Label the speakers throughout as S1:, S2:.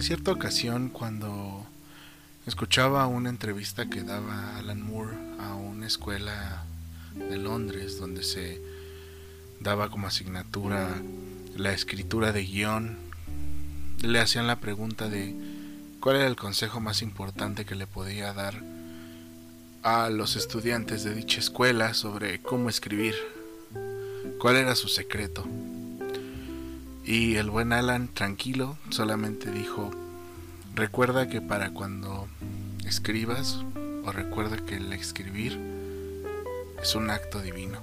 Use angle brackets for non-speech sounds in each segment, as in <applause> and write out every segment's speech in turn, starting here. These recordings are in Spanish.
S1: En cierta ocasión, cuando escuchaba una entrevista que daba Alan Moore a una escuela de Londres, donde se daba como asignatura la escritura de guion, le hacían la pregunta de cuál era el consejo más importante que le podía dar a los estudiantes de dicha escuela sobre cómo escribir, cuál era su secreto. Y el buen Alan, tranquilo, solamente dijo, recuerda que para cuando escribas, o recuerda que el escribir es un acto divino.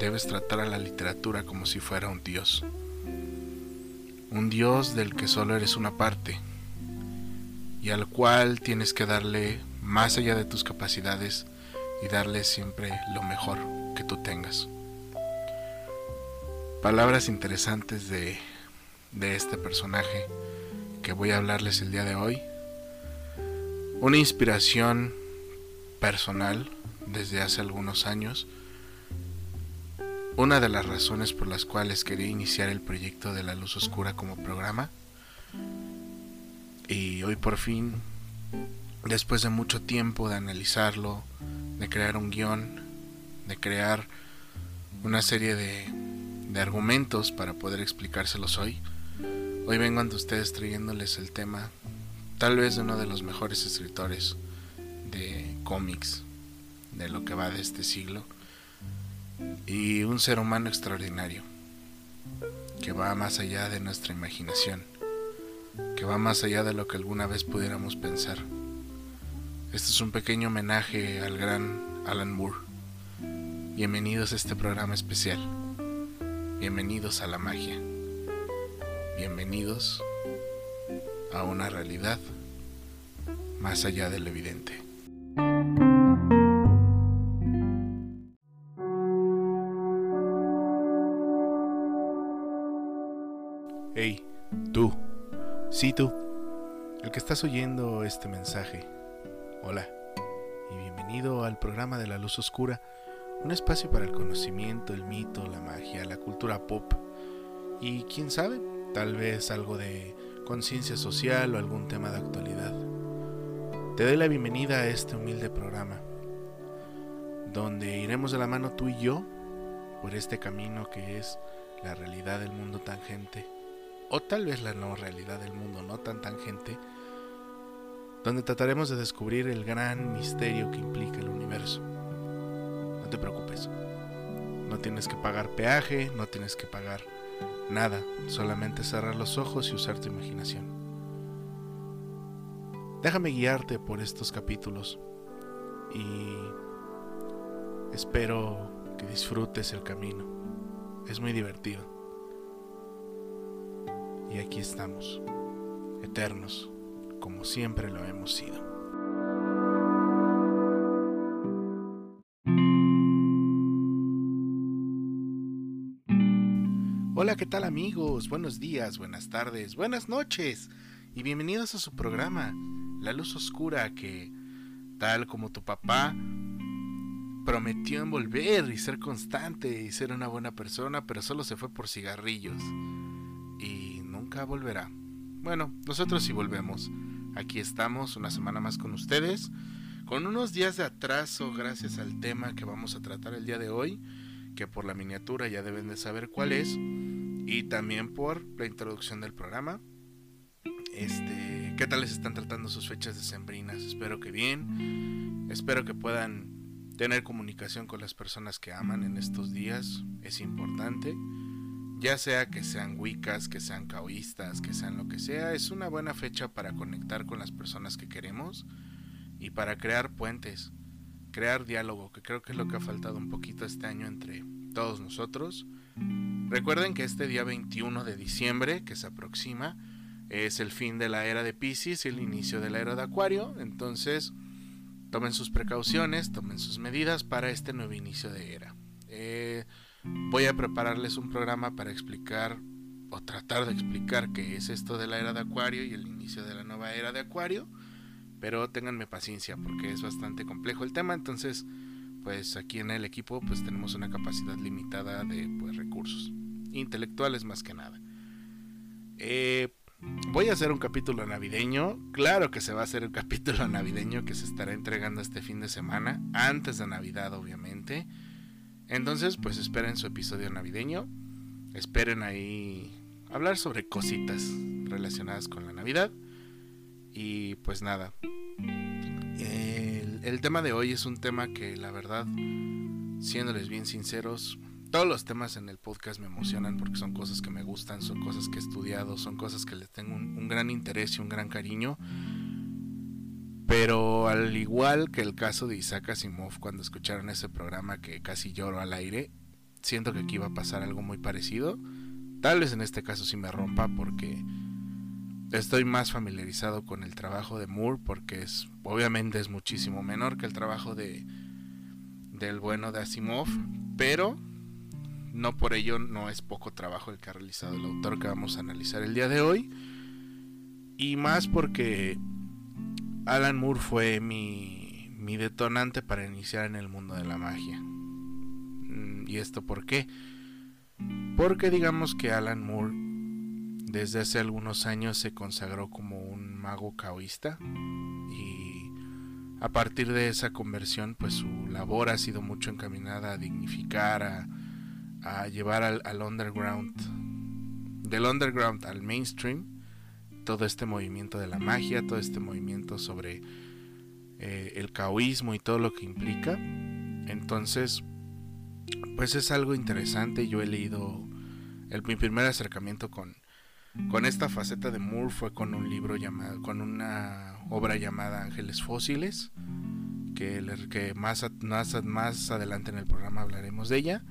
S1: Debes tratar a la literatura como si fuera un dios. Un dios del que solo eres una parte y al cual tienes que darle más allá de tus capacidades y darle siempre lo mejor que tú tengas. Palabras interesantes de, de este personaje que voy a hablarles el día de hoy. Una inspiración personal desde hace algunos años. Una de las razones por las cuales quería iniciar el proyecto de la luz oscura como programa. Y hoy por fin, después de mucho tiempo de analizarlo, de crear un guion, de crear una serie de, de argumentos para poder explicárselos hoy, hoy vengo ante ustedes trayéndoles el tema tal vez de uno de los mejores escritores de cómics de lo que va de este siglo y un ser humano extraordinario que va más allá de nuestra imaginación, que va más allá de lo que alguna vez pudiéramos pensar. Este es un pequeño homenaje al gran Alan Moore. Bienvenidos a este programa especial. Bienvenidos a la magia. Bienvenidos a una realidad más allá de lo evidente. Hey, tú, sí tú, el que estás oyendo este mensaje. Hola y bienvenido al programa de la luz oscura, un espacio para el conocimiento, el mito, la magia, la cultura pop y quién sabe, tal vez algo de conciencia social o algún tema de actualidad. Te doy la bienvenida a este humilde programa, donde iremos de la mano tú y yo por este camino que es la realidad del mundo tangente o tal vez la no realidad del mundo no tan tangente, donde trataremos de descubrir el gran misterio que implica el universo. No te preocupes, no tienes que pagar peaje, no tienes que pagar nada, solamente cerrar los ojos y usar tu imaginación. Déjame guiarte por estos capítulos y espero que disfrutes el camino. Es muy divertido. Y aquí estamos, eternos, como siempre lo hemos sido. ¿Qué tal amigos? Buenos días, buenas tardes, buenas noches y bienvenidos a su programa, La Luz Oscura, que, tal como tu papá, prometió envolver y ser constante y ser una buena persona, pero solo se fue por cigarrillos volverá. Bueno, nosotros sí volvemos. Aquí estamos una semana más con ustedes, con unos días de atraso gracias al tema que vamos a tratar el día de hoy, que por la miniatura ya deben de saber cuál es, y también por la introducción del programa. Este, ¿qué tal les están tratando sus fechas decembrinas? Espero que bien. Espero que puedan tener comunicación con las personas que aman en estos días, es importante ya sea que sean wiccas, que sean caoístas, que sean lo que sea, es una buena fecha para conectar con las personas que queremos y para crear puentes, crear diálogo, que creo que es lo que ha faltado un poquito este año entre todos nosotros. Recuerden que este día 21 de diciembre, que se aproxima, es el fin de la era de Pisces y el inicio de la era de Acuario, entonces tomen sus precauciones, tomen sus medidas para este nuevo inicio de era. Eh, voy a prepararles un programa para explicar o tratar de explicar qué es esto de la era de Acuario y el inicio de la nueva era de Acuario. Pero ténganme paciencia porque es bastante complejo el tema. Entonces, pues aquí en el equipo pues tenemos una capacidad limitada de pues, recursos intelectuales más que nada. Eh, voy a hacer un capítulo navideño. Claro que se va a hacer un <laughs> capítulo navideño que se estará entregando este fin de semana, antes de Navidad obviamente. Entonces, pues esperen su episodio navideño. Esperen ahí hablar sobre cositas relacionadas con la Navidad. Y pues nada. El, tema de hoy es un tema que la verdad, siéndoles bien sinceros, todos los temas en el podcast me emocionan porque son cosas que me gustan, son cosas que he estudiado, son cosas que les tengo un, gran interés y un gran cariño. Pero al igual que el caso de Isaac Asimov cuando escucharon ese programa que casi lloro al aire, siento que aquí va a pasar algo muy parecido. Tal vez en este caso sí me rompa porque estoy más familiarizado con el trabajo de Moore porque es obviamente es muchísimo menor que el trabajo de del bueno de Asimov, pero no por ello no es poco trabajo el que ha realizado el autor que vamos a analizar el día de hoy. Y más porque Alan Moore fue mi, mi detonante para iniciar en el mundo de la magia. Mm, ¿Y esto por qué? Porque digamos que Alan Moore desde hace algunos años se consagró como un mago caoísta y a partir de esa conversión pues su labor ha sido mucho encaminada a dignificar, a, llevar al, underground, del underground al mainstream, todo este movimiento de la magia, todo este movimiento sobre eh, el caoísmo y todo lo que implica. Entonces, pues es algo interesante. Yo he leído, mi primer acercamiento con, con esta faceta de Moore fue con un libro llamado, con una obra llamada Ángeles Fósiles, que, más, más, más adelante en el programa hablaremos de ella.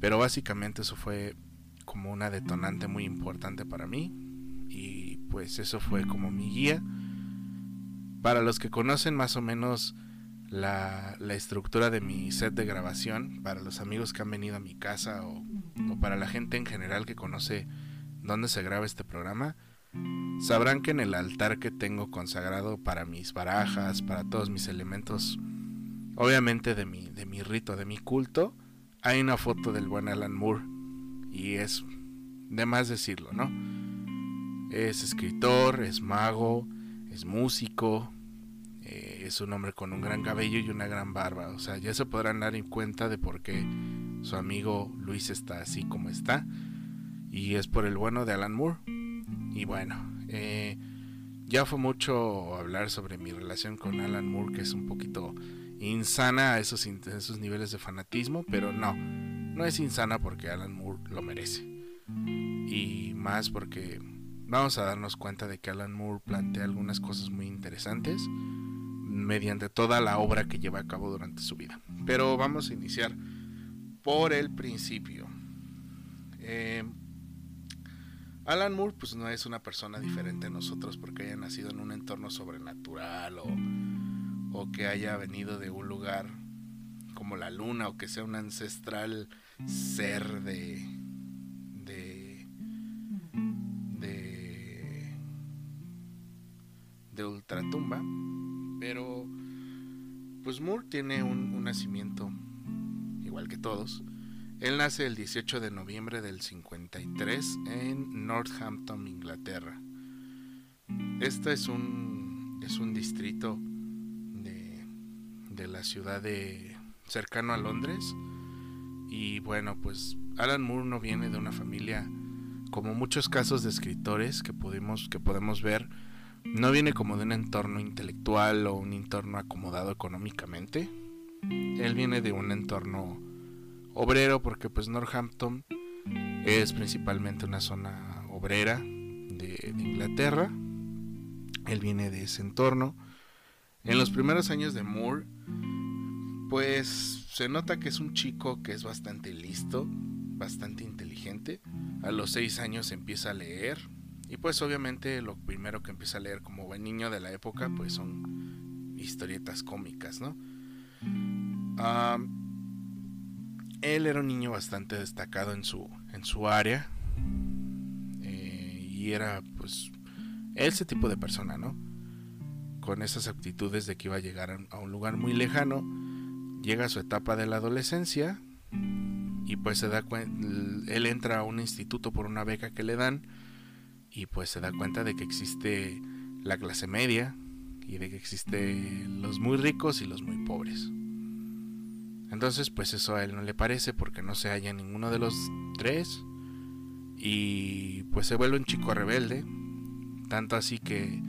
S1: Pero básicamente eso fue como una detonante muy importante para mí. Y pues eso fue como mi guía. Para los que conocen más o menos la, estructura de mi set de grabación, para los amigos que han venido a mi casa o para la gente en general que conoce dónde se graba este programa, sabrán que en el altar que tengo consagrado para mis barajas, para todos mis elementos, obviamente de mi, de mi rito, de mi culto, hay una foto del buen Alan Moore y es de más decirlo, ¿no? Es escritor, es mago, es músico, eh, es un hombre con un gran cabello y una gran barba. O sea, ya se podrán dar en cuenta de por qué su amigo Luis está así como está. Y es por el bueno de Alan Moore. Y bueno, eh, ya fue mucho hablar sobre mi relación con Alan Moore, que es un poquito insana a esos, esos niveles de fanatismo, pero no, no es insana porque Alan Moore lo merece. Y más porque vamos a darnos cuenta de que Alan Moore plantea algunas cosas muy interesantes mediante toda la obra que lleva a cabo durante su vida. Pero vamos a iniciar por el principio. Eh, Alan Moore pues no es una persona diferente a nosotros porque haya nacido en un entorno sobrenatural o o que haya venido de un lugar como la luna o que sea un ancestral ser de de de de ultratumba. Pero pues Moore tiene un, un nacimiento igual que todos él nace el 18 de noviembre del 53 en Northampton, Inglaterra. Este es un, es un distrito de la ciudad de cercano a Londres. Y bueno, pues Alan Moore no viene de una familia como muchos casos de escritores que podemos que podemos ver, no viene como de un entorno intelectual o un entorno acomodado económicamente. Él viene de un entorno obrero porque pues Northampton es principalmente una zona obrera de, Inglaterra. Él viene de ese entorno. En los primeros años de Moore pues se nota que es un chico que es bastante listo, bastante inteligente. A los seis años empieza a leer. Y pues obviamente lo primero que empieza a leer como buen niño de la época pues son historietas cómicas, ¿no? Él era un niño bastante destacado en su, en su área. Eh, y era pues ese tipo de persona, ¿no? Con esas aptitudes de que iba a llegar a un lugar muy lejano llega a su etapa de la adolescencia y pues se da cuenta, él entra a un instituto por una beca que le dan y pues se da cuenta de que existe la clase media y de que existe los muy ricos y los muy pobres. Entonces pues eso a él no le parece porque no se halla ninguno de los tres y pues se vuelve un chico rebelde, tanto así que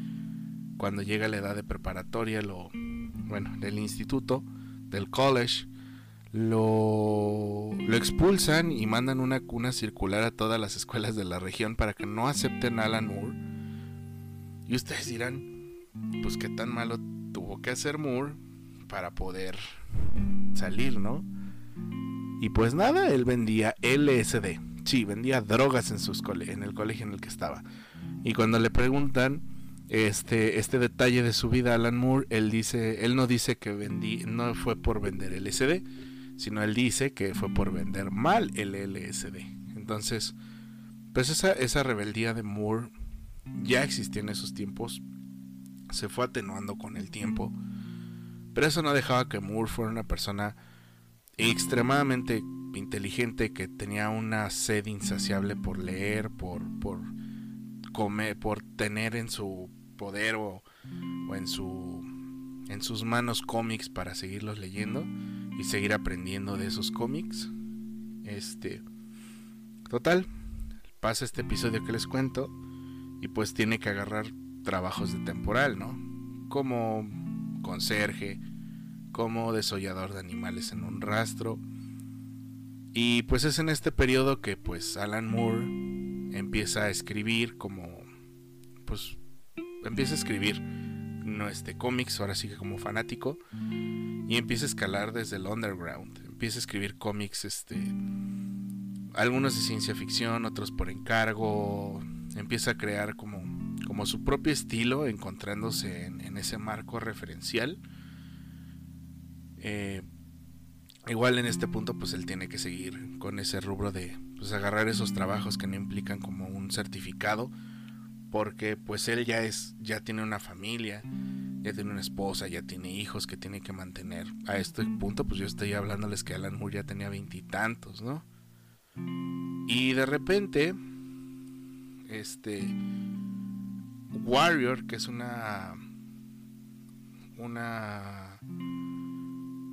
S1: cuando llega la edad de preparatoria, lo, bueno, del instituto, del college, lo, lo expulsan y mandan una cuna circular a todas las escuelas de la región para que no acepten a Alan Moore. Y ustedes dirán, pues qué tan malo tuvo que hacer Moore para poder salir, ¿no? Y pues nada, él vendía LSD. Sí, vendía drogas en, sus en el colegio en el que estaba. Y cuando le preguntan este, este detalle de su vida Alan Moore, él dice, él no dice que vendí, no fue por vender LSD, sino él dice que fue por vender mal el LSD. Entonces, pues esa, esa rebeldía de Moore ya existía en esos tiempos, se fue atenuando con el tiempo, pero eso no dejaba que Moore fuera una persona extremadamente inteligente que tenía una sed insaciable por leer, por, por comer, por tener en su poder o, en su en sus manos cómics para seguirlos leyendo y seguir aprendiendo de esos cómics. Este total pasa este episodio que les cuento y pues tiene que agarrar trabajos de temporal, ¿no? Como conserje, como desollador de animales en un rastro. Y pues es en este periodo que pues Alan Moore empieza a escribir como pues empieza a escribir no este cómics ahora sí que como fanático y empieza a escalar desde el underground empieza a escribir cómics este algunos de ciencia ficción otros por encargo empieza a crear como como su propio estilo encontrándose en, ese marco referencial. Eh, igual en este punto pues él tiene que seguir con ese rubro de pues agarrar esos trabajos que no implican como un certificado porque pues él ya es ya tiene una familia ya tiene una esposa ya tiene hijos que tiene que mantener. A este punto pues yo estoy hablándoles que Alan Moore ya tenía veintitantos no y de repente este Warrior que es una una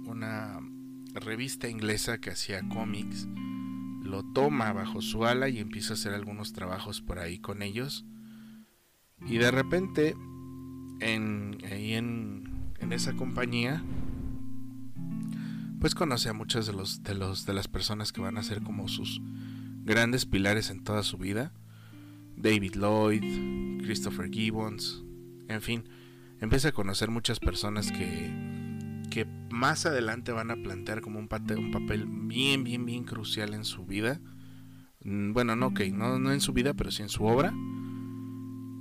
S1: una revista inglesa que hacía cómics lo toma bajo su ala y empieza a hacer algunos trabajos por ahí con ellos y de repente, en, ahí en, en esa compañía, pues conoce a muchas de los, de los de las personas que van a ser como sus grandes pilares en toda su vida. David Lloyd, Christopher Gibbons, en fin, empieza a conocer muchas personas que, que más adelante van a plantear como un, papel bien, bien, bien crucial en su vida. Mm, bueno, no, ok, no, no en su vida, pero sí en su obra.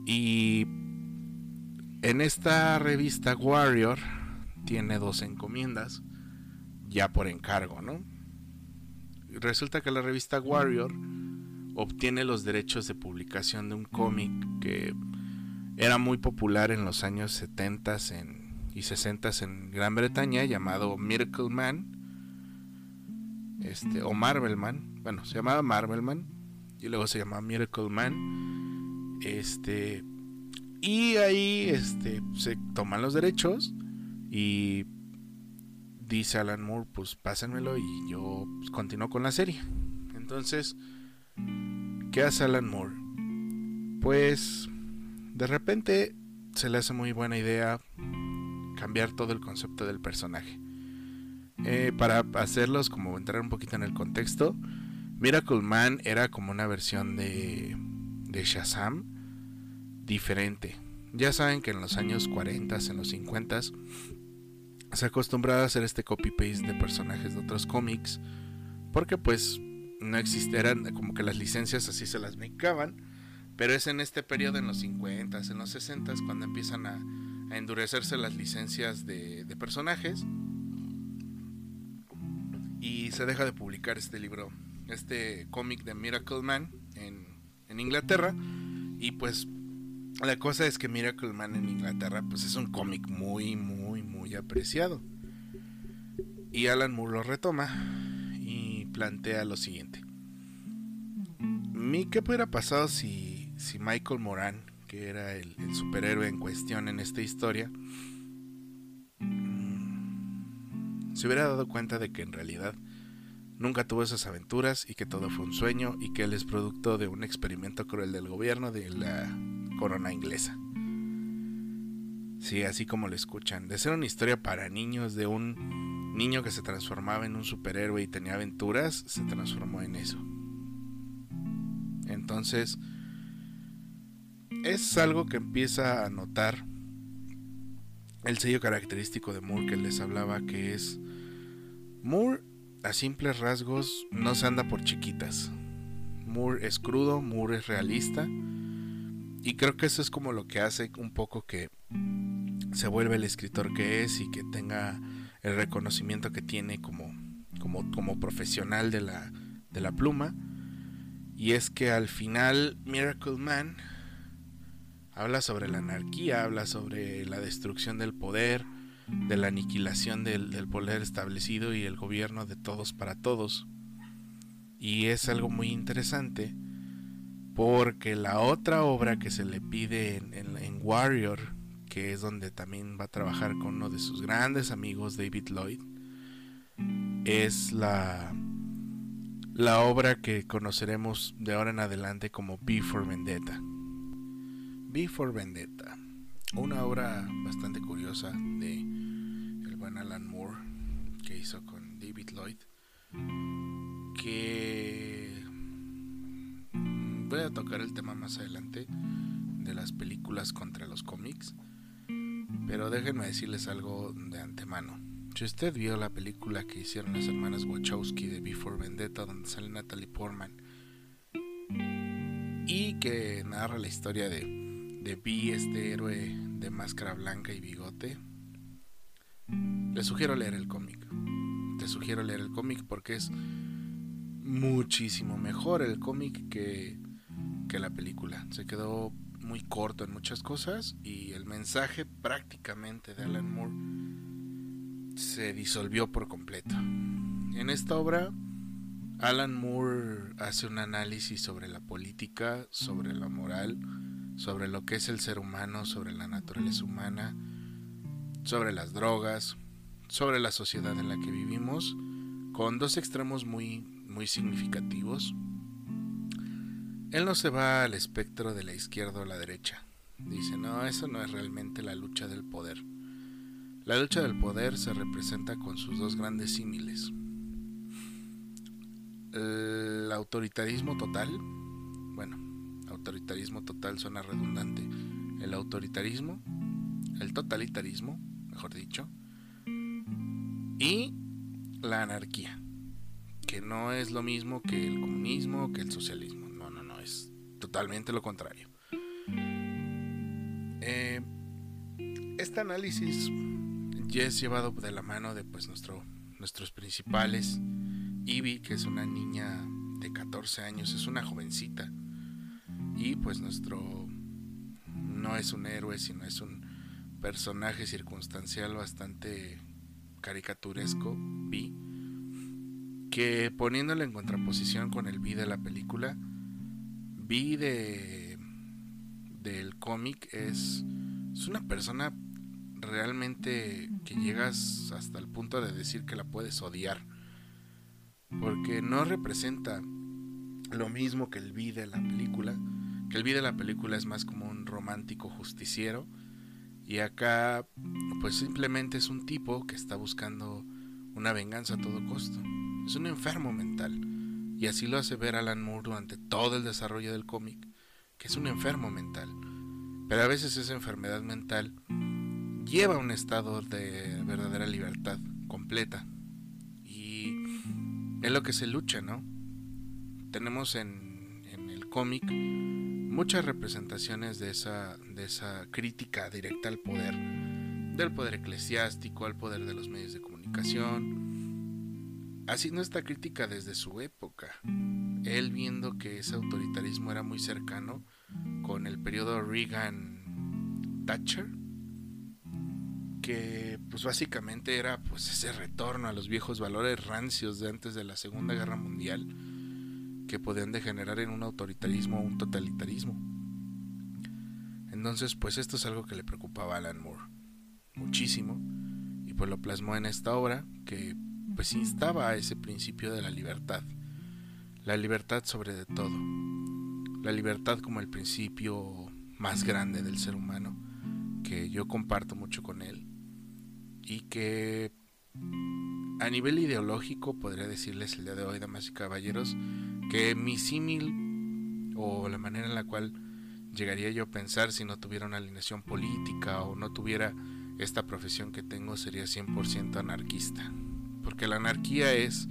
S1: Y en esta revista Warrior tiene dos encomiendas, ya por encargo, ¿no? Resulta que la revista Warrior obtiene los derechos de publicación de un cómic que era muy popular en los años 70 y 60 en Gran Bretaña llamado Miracle Man este, o Marvel Man. Bueno, se llamaba Marvel Man y luego se llamaba Miracle Man este. Y ahí este, se toman los derechos y dice Alan Moore, pues pásenmelo y yo pues, continúo con la serie. Entonces, ¿qué hace Alan Moore? Pues de repente se le hace muy buena idea cambiar todo el concepto del personaje. Eh, para hacerlos, como entrar un poquito en el contexto, Miracle Man era como una versión de de Shazam diferente. Ya saben que en los años 40, en los 50 se acostumbraba a hacer este copy-paste de personajes de otros cómics porque pues no existieran como que las licencias así se las mecaban, pero es en este periodo en los 50, en los 60 cuando empiezan a, endurecerse las licencias de, personajes y se deja de publicar este libro, este cómic de Miracle Man en en Inglaterra. Y pues la cosa es que Miracle Man en Inglaterra pues es un cómic muy, muy, muy apreciado. Y Alan Moore lo retoma plantea lo siguiente. ¿Qué hubiera pasado si, si Michael Moran, que era el, superhéroe en cuestión en esta historia, mm, se hubiera dado cuenta de que en realidad nunca tuvo esas aventuras y que todo fue un sueño y que él es producto de un experimento cruel del gobierno de la corona inglesa. Sí, así como lo escuchan, de ser una historia para niños de un niño que se transformaba en un superhéroe y tenía aventuras, se transformó en eso. Entonces, es algo que empieza a notar el sello característico de Moore que les hablaba, que es Moore a simples rasgos no se anda por chiquitas. Moore es crudo, Moore es realista. Y creo que eso es como lo que hace un poco que se vuelva el escritor que es y que tenga el reconocimiento que tiene como, como, profesional de la, de la pluma. Y es que al final Miracle Man habla sobre la anarquía, habla sobre la destrucción del poder, de la aniquilación del, del, poder establecido y el gobierno de todos para todos. Y es algo muy interesante porque la otra obra que se le pide en, en, Warrior, que es donde también va a trabajar con uno de sus grandes amigos, David Lloyd, es la, la obra que conoceremos de ahora en adelante como B for Vendetta. B for Vendetta, una obra bastante curiosa de el buen Alan Moore que hizo con David Lloyd, que voy a tocar el tema más adelante de las películas contra los cómics, pero déjenme decirles algo de antemano. Si usted vio la película que hicieron las hermanas Wachowski de Before Vendetta, donde sale Natalie Portman, y que narra la historia de de Vi, este héroe de máscara blanca y bigote, le sugiero leer el cómic. Te sugiero leer el cómic porque es muchísimo mejor el cómic que, que la película. Se quedó muy corto en muchas cosas y el mensaje prácticamente de Alan Moore se disolvió por completo. En esta obra, Alan Moore hace un análisis sobre la política, sobre la moral, sobre lo que es el ser humano, sobre la naturaleza humana, sobre las drogas, sobre la sociedad en la que vivimos, con dos extremos muy, muy significativos. Él no se va al espectro de la izquierda o la derecha. Dice, no, eso no es realmente la lucha del poder. La lucha del poder se representa con sus dos grandes símiles. El autoritarismo total, bueno, autoritarismo total suena redundante. El autoritarismo, el totalitarismo, mejor dicho, y la anarquía, que no es lo mismo que el comunismo, que el socialismo. Totalmente lo contrario. Eh, este análisis ya es llevado de la mano de pues nuestro, nuestros principales. Ivy, que es una niña de 14 años, es una jovencita y pues nuestro no es un héroe, sino es un personaje circunstancial bastante caricaturesco, Vi, que poniéndolo en contraposición con el Vi de la película, Vi de del cómic es, es una persona realmente que llegas hasta el punto de decir que la puedes odiar, porque no representa lo mismo que el Vi de la película, que el video de la película es más como un romántico justiciero y acá pues simplemente es un tipo que está buscando una venganza a todo costo. Es un enfermo mental y así lo hace ver Alan Moore durante todo el desarrollo del cómic, que es un enfermo mental. Pero a veces esa enfermedad mental lleva a un estado de verdadera libertad completa. Y es lo que se lucha, ¿no? Tenemos en, en el cómic muchas representaciones de esa, de esa crítica directa al poder, del poder eclesiástico, al poder de los medios de comunicación, haciendo esta crítica desde su época, él viendo que ese autoritarismo era muy cercano con el periodo Reagan-Thatcher, que pues básicamente era pues ese retorno a los viejos valores rancios de antes de la Segunda Guerra Mundial, que podían degenerar en un autoritarismo o un totalitarismo. Entonces, pues esto es algo que le preocupaba a Alan Moore muchísimo y pues lo plasmó en esta obra que pues instaba a ese principio de la libertad. La libertad sobre de todo. La libertad como el principio más grande del ser humano que yo comparto mucho con él y que a nivel ideológico podría decirles el día de hoy, damas y caballeros, que mi símil o la manera en la cual llegaría yo a pensar si no tuviera una alineación política o no tuviera esta profesión que tengo sería 100% anarquista. Porque la anarquía es,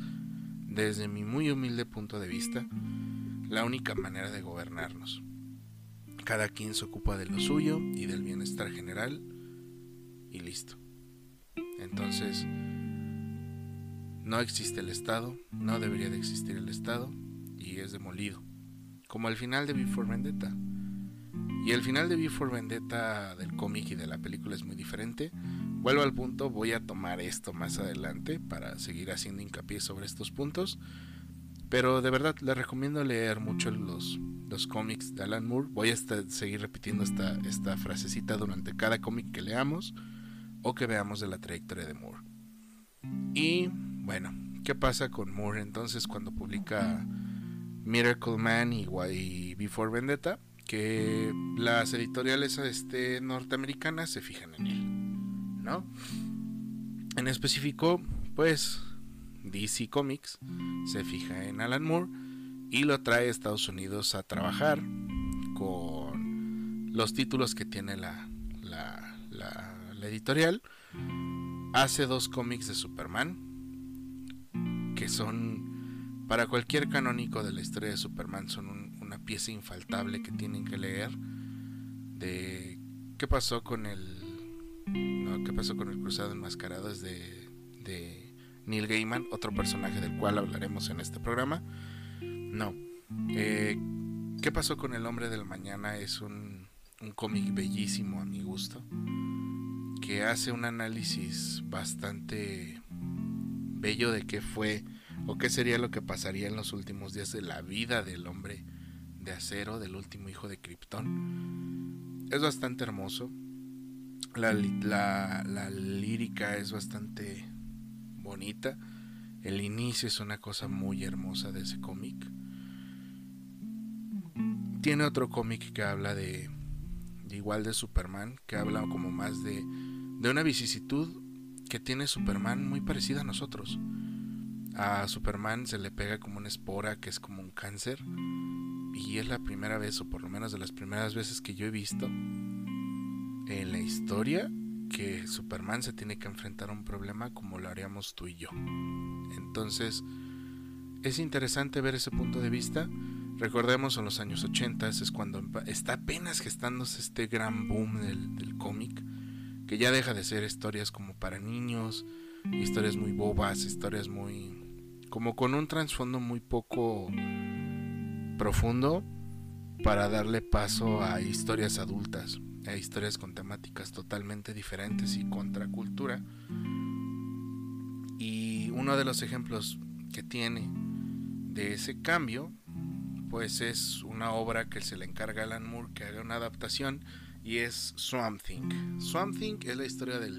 S1: desde mi muy humilde punto de vista, la única manera de gobernarnos. Cada quien se ocupa de lo suyo y del bienestar general y listo. Entonces, no existe el Estado, no debería de existir el Estado y es demolido. Como al final de Before Vendetta. Y el final de Before Vendetta del cómic y de la película es muy diferente. Vuelvo al punto, voy a tomar esto más adelante para seguir haciendo hincapié sobre estos puntos. Pero de verdad les recomiendo leer mucho los, los cómics de Alan Moore. Voy a seguir repitiendo esta, esta frasecita durante cada cómic que leamos o que veamos de la trayectoria de Moore. Y bueno, ¿qué pasa con Moore entonces cuando publica Miracle Man y, y Before Vendetta? Que las editoriales este, norteamericanas se fijan en él, En específico, pues DC Comics se fija en Alan Moore y lo trae a Estados Unidos a trabajar con los títulos que tiene la editorial. Hace dos cómics de Superman que son para cualquier canónico de la historia de Superman son una pieza infaltable que tienen que leer de qué pasó con el no, qué pasó con el cruzado enmascarado es de, de Neil Gaiman otro personaje del cual hablaremos en este programa no eh, qué pasó con el hombre del mañana es un, un cómic bellísimo a mi gusto que hace un análisis bastante bello de qué fue o qué sería lo que pasaría en los últimos días de la vida del hombre de acero, del último hijo de Krypton. Es bastante hermoso. La, la, lírica es bastante bonita. El inicio es una cosa muy hermosa de ese cómic. Tiene otro cómic que habla de, igual de Superman, que habla como más de, de una vicisitud que tiene Superman muy parecida a nosotros. A Superman se le pega como una espora que es como un cáncer. Y es la primera vez, o por lo menos de las primeras veces que yo he visto en la historia, que Superman se tiene que enfrentar a un problema como lo haríamos tú y yo. Entonces, es interesante ver ese punto de vista. Recordemos en los años 80 es cuando está apenas gestándose este gran boom del, del cómic que ya deja de ser historias como para niños, historias muy bobas, historias muy como con un trasfondo muy poco profundo para darle paso a historias adultas, a historias con temáticas totalmente diferentes y contracultura. Y uno de los ejemplos que tiene de ese cambio, pues es una obra que se le encarga a Alan Moore que haga una adaptación y es Swamp Thing. Swamp Thing es la historia de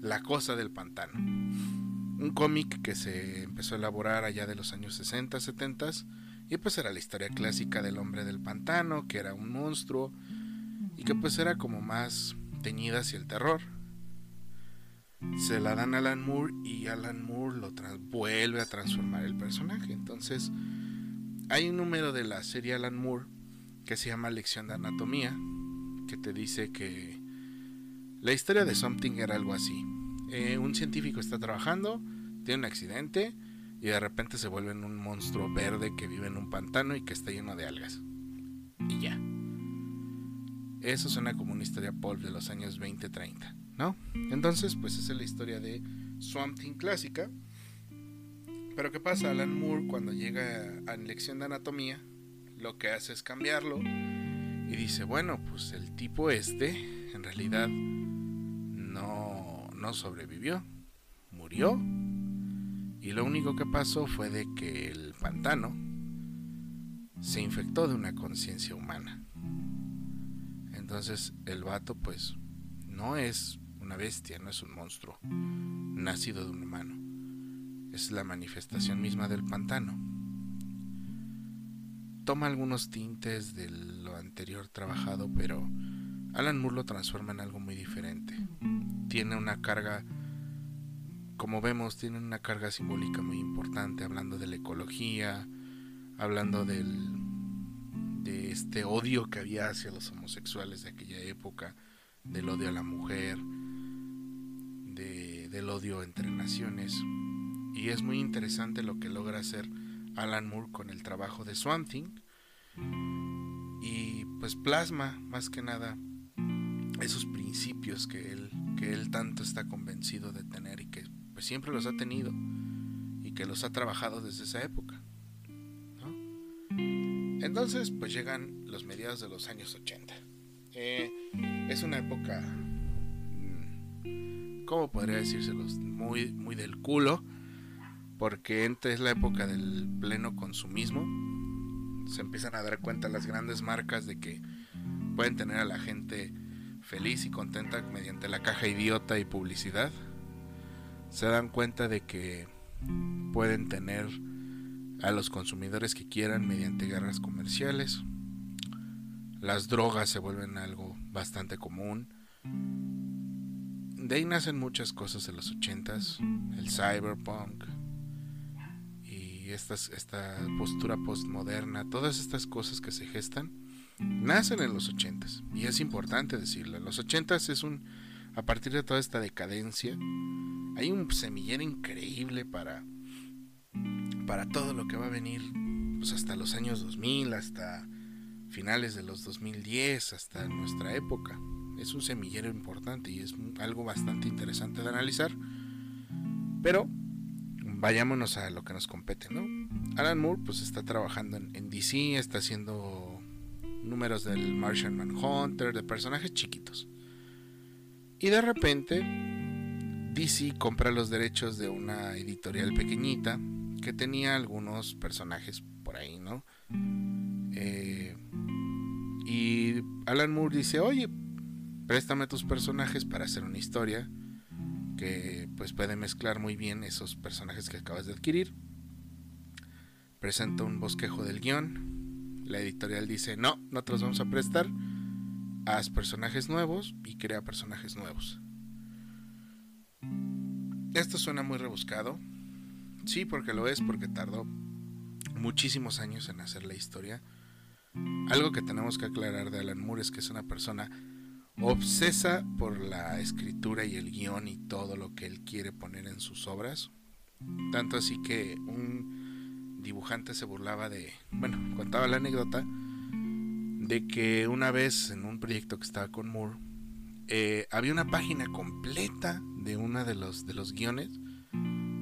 S1: La Cosa del Pantano. Un cómic que se empezó a elaborar allá de los años 60, 70 y pues era la historia clásica del hombre del pantano, que era un monstruo y que pues era como más teñida hacia el terror. Se la dan a Alan Moore y Alan Moore lo vuelve a transformar el personaje. Entonces, hay un número de la serie Alan Moore que se llama Lección de Anatomía, que te dice que la historia de Something era algo así. Eh, un científico está trabajando, tiene un accidente y de repente se vuelve en un monstruo verde que vive en un pantano y que está lleno de algas. Y ya. Eso suena como una historia pulp de los años 20-30, ¿no? Entonces, pues esa es la historia de Swamp Thing clásica. Pero ¿qué pasa? Alan Moore cuando llega a lección de anatomía, lo que hace es cambiarlo y dice, bueno, pues el tipo este en realidad no, no sobrevivió, murió. Y lo único que pasó fue de que el pantano se infectó de una conciencia humana. Entonces el vato pues no es una bestia, no es un monstruo nacido de un humano. Es la manifestación misma del pantano. Toma algunos tintes de lo anterior trabajado, pero Alan Moore lo transforma en algo muy diferente. Tiene una carga, como vemos, tiene una carga simbólica muy importante, hablando de la ecología, hablando del, de este odio que había hacia los homosexuales de aquella época, del odio a la mujer, del odio entre naciones. Y es muy interesante lo que logra hacer Alan Moore con el trabajo de Swamp. Y pues plasma más que nada esos principios que él, que él tanto está convencido de tener y que pues siempre los ha tenido y que los ha trabajado desde esa época. Entonces pues llegan los mediados de los años 80. Eh, es una época ¿cómo podría decírselos? Muy, muy del culo, porque es la época del pleno consumismo. Se empiezan a dar cuenta las grandes marcas de que pueden tener a la gente feliz y contenta mediante la caja idiota y publicidad. Se dan cuenta de que pueden tener a los consumidores que quieran mediante guerras comerciales. Las drogas se vuelven algo bastante común de ahí nacen muchas cosas en los ochentas, el cyberpunk y esta postura postmoderna, todas estas cosas que se gestan, nacen en los ochentas. Y es importante decirlo, los ochentas es un, a partir de toda esta decadencia, hay un semillero increíble para, para todo lo que va a venir pues hasta los años 2000, hasta finales de los 2010, hasta nuestra época es un semillero importante y es algo bastante interesante de analizar. Pero vayámonos a lo que nos compete, ¿no? Alan Moore pues está trabajando en, DC, está haciendo números del Martian Manhunter, de personajes chiquitos. Y de repente DC compra los derechos de una editorial pequeñita que tenía algunos personajes por ahí, ¿no? Eh, y Alan Moore dice, oye, préstame tus personajes para hacer una historia que pues puede mezclar muy bien esos personajes que acabas de adquirir. Presenta un bosquejo del guion. La editorial dice, no, no te los vamos a prestar. Haz personajes nuevos y crea personajes nuevos. Esto suena muy rebuscado. Sí, porque lo es, porque tardó muchísimos años en hacer la historia. Algo que tenemos que aclarar de Alan Moore es que es una persona obsesa por la escritura y el guion y todo lo que él quiere poner en sus obras. Tanto así que un dibujante se burlaba de, bueno, contaba la anécdota de que una vez en un proyecto que estaba con Moore, eh, había una página completa de uno de los, de los guiones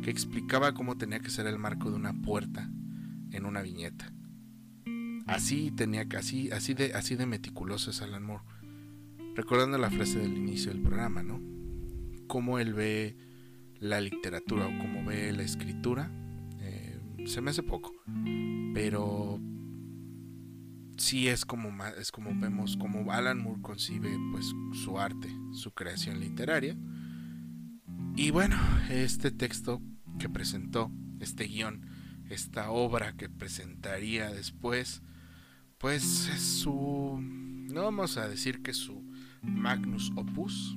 S1: que explicaba cómo tenía que ser el marco de una puerta en una viñeta. Así tenía que, así, así de, así de meticuloso es Alan Moore recordando la frase del inicio del programa, ¿no? Cómo él ve la literatura o cómo ve la escritura, eh, se me hace poco, pero sí es como, es como vemos, como Alan Moore concibe pues su arte, su creación literaria. Y bueno, este texto que presentó, este guion, esta obra que presentaría después, pues es su, no vamos a decir que su Magnus Opus,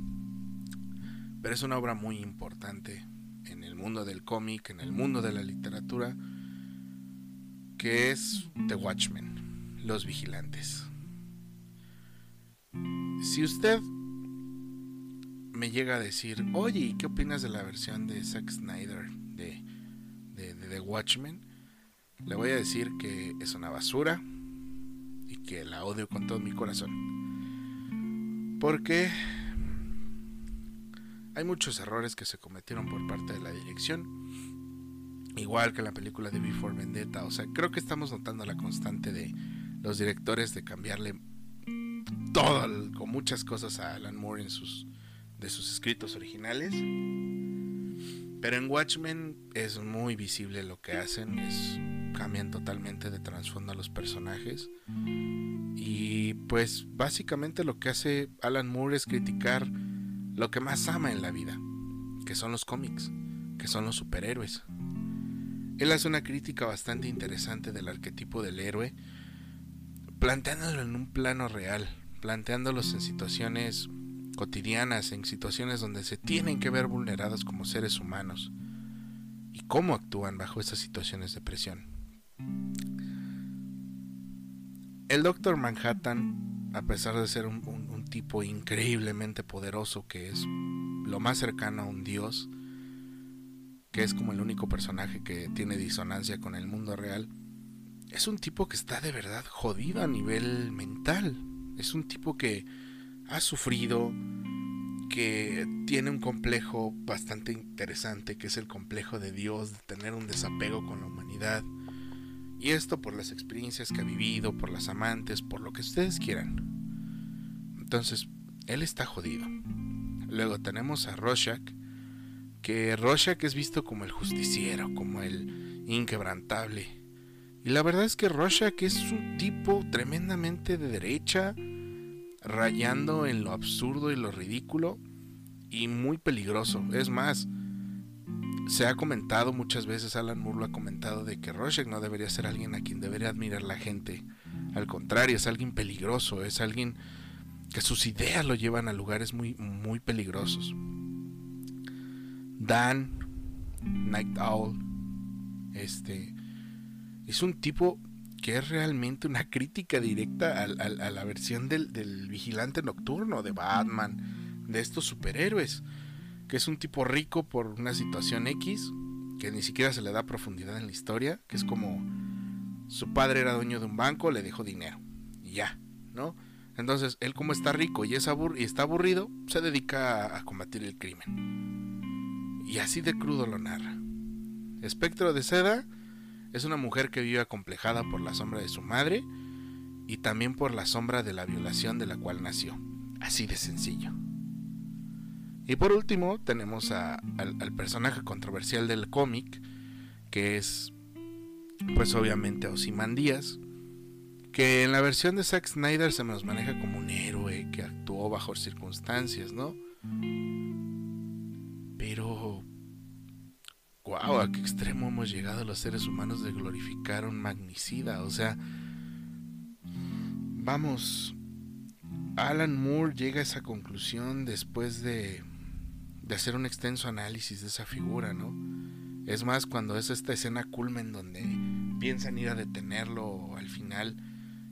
S1: pero es una obra muy importante en el mundo del cómic, en el mundo de la literatura, que es The Watchmen, Los Vigilantes. Si usted me llega a decir, oye, ¿qué opinas de la versión de Zack Snyder de, Watchmen? Le voy a decir que es una basura y que la odio con todo mi corazón. Porque hay muchos errores que se cometieron por parte de la dirección. Igual que en la película de Before Vendetta. O sea, creo que estamos notando la constante de los directores de cambiarle todo, con muchas cosas a Alan Moore en sus, de sus escritos originales. Pero en Watchmen es muy visible lo que hacen. Es, cambian totalmente de trasfondo a los personajes. Y pues básicamente lo que hace Alan Moore es criticar lo que más ama en la vida, que son los cómics, que son los superhéroes. Él hace una crítica bastante interesante del arquetipo del héroe, planteándolo en un plano real, planteándolos en situaciones cotidianas, en situaciones donde se tienen que ver vulnerados como seres humanos y cómo actúan bajo esas situaciones de presión. El Doctor Manhattan, a pesar de ser un, tipo increíblemente poderoso que es lo más cercano a un dios, que es como el único personaje que tiene disonancia con el mundo real, es un tipo que está de verdad jodido a nivel mental. Es un tipo que ha sufrido, que tiene un complejo bastante interesante, que es el complejo de Dios, de tener un desapego con la humanidad. Y esto por las experiencias que ha vivido, por las amantes, por lo que ustedes quieran. Entonces, él está jodido. Luego tenemos a Rorschach, que Rorschach es visto como el justiciero, como el inquebrantable, y la verdad es que Rorschach es un tipo tremendamente de derecha, rayando en lo absurdo y lo ridículo y muy peligroso. Es más, se ha comentado muchas veces, Alan Moore lo ha comentado, de que Rorschach no debería ser alguien a quien debería admirar la gente. Al contrario, es alguien peligroso, es alguien que sus ideas lo llevan a lugares muy, muy peligrosos. Dan, Night Owl, este, es un tipo que es realmente una crítica directa a, la versión del, vigilante nocturno, de Batman, de estos superhéroes, que es un tipo rico por una situación X, que ni siquiera se le da profundidad en la historia, que es como su padre era dueño de un banco, le dejó dinero, y ya, ¿no? Entonces, él como está rico y, es y está aburrido, se dedica a combatir el crimen. Y así de crudo lo narra. Espectro de seda es una mujer que vive acomplejada por la sombra de su madre y también por la sombra de la violación de la cual nació. Así de sencillo. Y por último tenemos al, personaje controversial del cómic, que es pues obviamente Ozymandias, que en la versión de Zack Snyder se nos maneja como un héroe que actuó bajo circunstancias, ¿no? Pero wow, a qué extremo hemos llegado los seres humanos de glorificar un magnicida. O sea, vamos, Alan Moore llega a esa conclusión después de, de hacer un extenso análisis de esa figura, ¿no? Es más, cuando es esta escena culmen donde piensan ir a detenerlo al final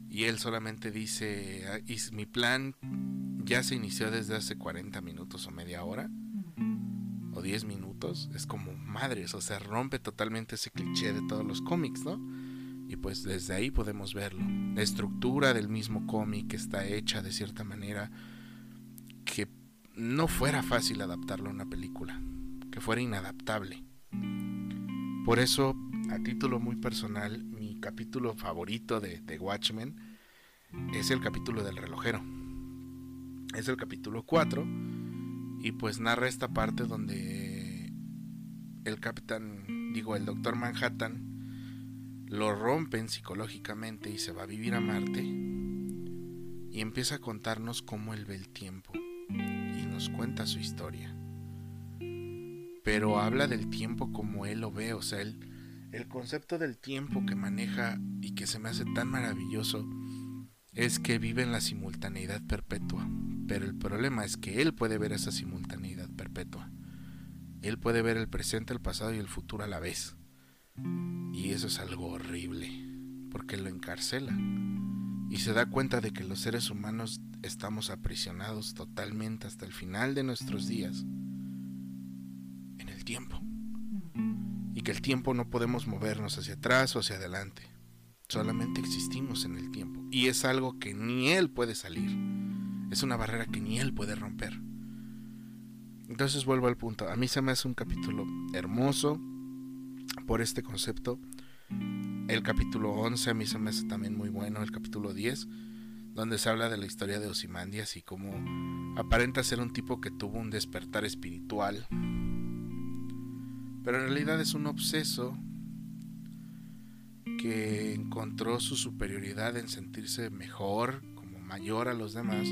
S1: y él solamente dice, ah, mi plan ya se inició desde hace 40 minutos o media hora o 10 minutos, es como madres, o sea, rompe totalmente ese cliché de todos los cómics, ¿no? Y pues desde ahí podemos verlo. La estructura del mismo cómic está hecha de cierta manera que no fuera fácil adaptarlo a una película, que fuera inadaptable. Por eso, a título muy personal, mi capítulo favorito de, de Watchmen es el capítulo del relojero. Es el capítulo 4 y pues narra esta parte donde el capitán, digo, el doctor Manhattan lo rompen psicológicamente y se va a vivir a Marte y empieza a contarnos cómo él ve el tiempo y nos cuenta su historia. Pero habla del tiempo como él lo ve, o sea, el, el concepto del tiempo que maneja y que se me hace tan maravilloso es que vive en la simultaneidad perpetua. Pero el problema es que él puede ver esa simultaneidad perpetua. Él puede ver el presente, el pasado y el futuro a la vez. Y eso es algo horrible, porque lo encarcela. Y se da cuenta de que los seres humanos estamos aprisionados totalmente hasta el final de nuestros días en el tiempo. Y que el tiempo no podemos movernos hacia atrás o hacia adelante. Solamente existimos en el tiempo. Y es algo que ni él puede salir. Es una barrera que ni él puede romper. Entonces vuelvo al punto. A mí se me hace un capítulo hermoso por este concepto. El capítulo 11 a mí se me hace también muy bueno. El capítulo 10, donde se habla de la historia de Osimandias y cómo aparenta ser un tipo que tuvo un despertar espiritual. Pero en realidad es un obseso que encontró su superioridad en sentirse mejor como mayor a los demás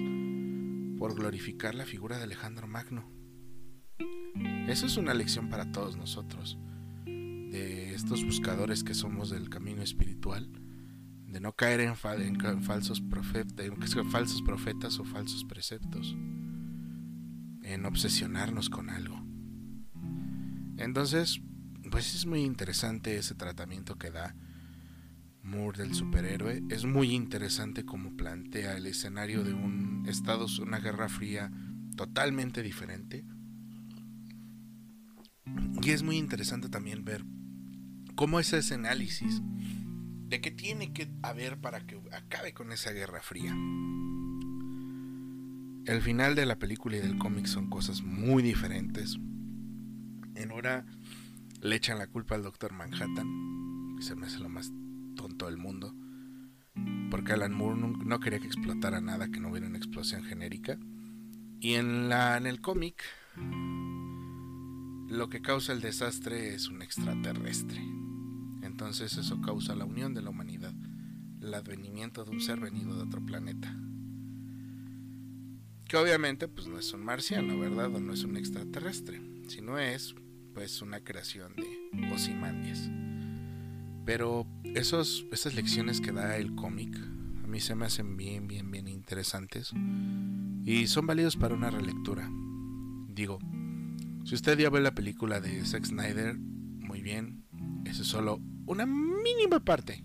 S1: por glorificar la figura de Alejandro Magno. Eso es una lección para todos nosotros, de estos buscadores que somos del camino espiritual, de no caer en, falsos, en falsos profetas o falsos preceptos, en obsesionarnos con algo. Entonces, pues es muy interesante ese tratamiento que da Moore del superhéroe. Es muy interesante como plantea el escenario de un Estados, una guerra fría totalmente diferente. Y es muy interesante también ver cómo es ese análisis de qué tiene que haber para que acabe con esa guerra fría. El final de la película y del cómic son cosas muy diferentes. En hora le echan la culpa al Doctor Manhattan, que se me hace lo más tonto del mundo, porque Alan Moore no, quería que explotara nada, que no hubiera una explosión genérica. Y en, la, en el cómic, lo que causa el desastre es un extraterrestre. Entonces eso causa la unión de la humanidad, el advenimiento de un ser venido de otro planeta. Que obviamente pues no es un marciano, ¿verdad? O no es un extraterrestre, sino es pues una creación de Ozymandias. Pero esos, esas lecciones que da el cómic a mí se me hacen bien, bien, bien interesantes y son válidos para una relectura. Digo, si usted ya ve la película de Zack Snyder, muy bien, eso es solo una mínima parte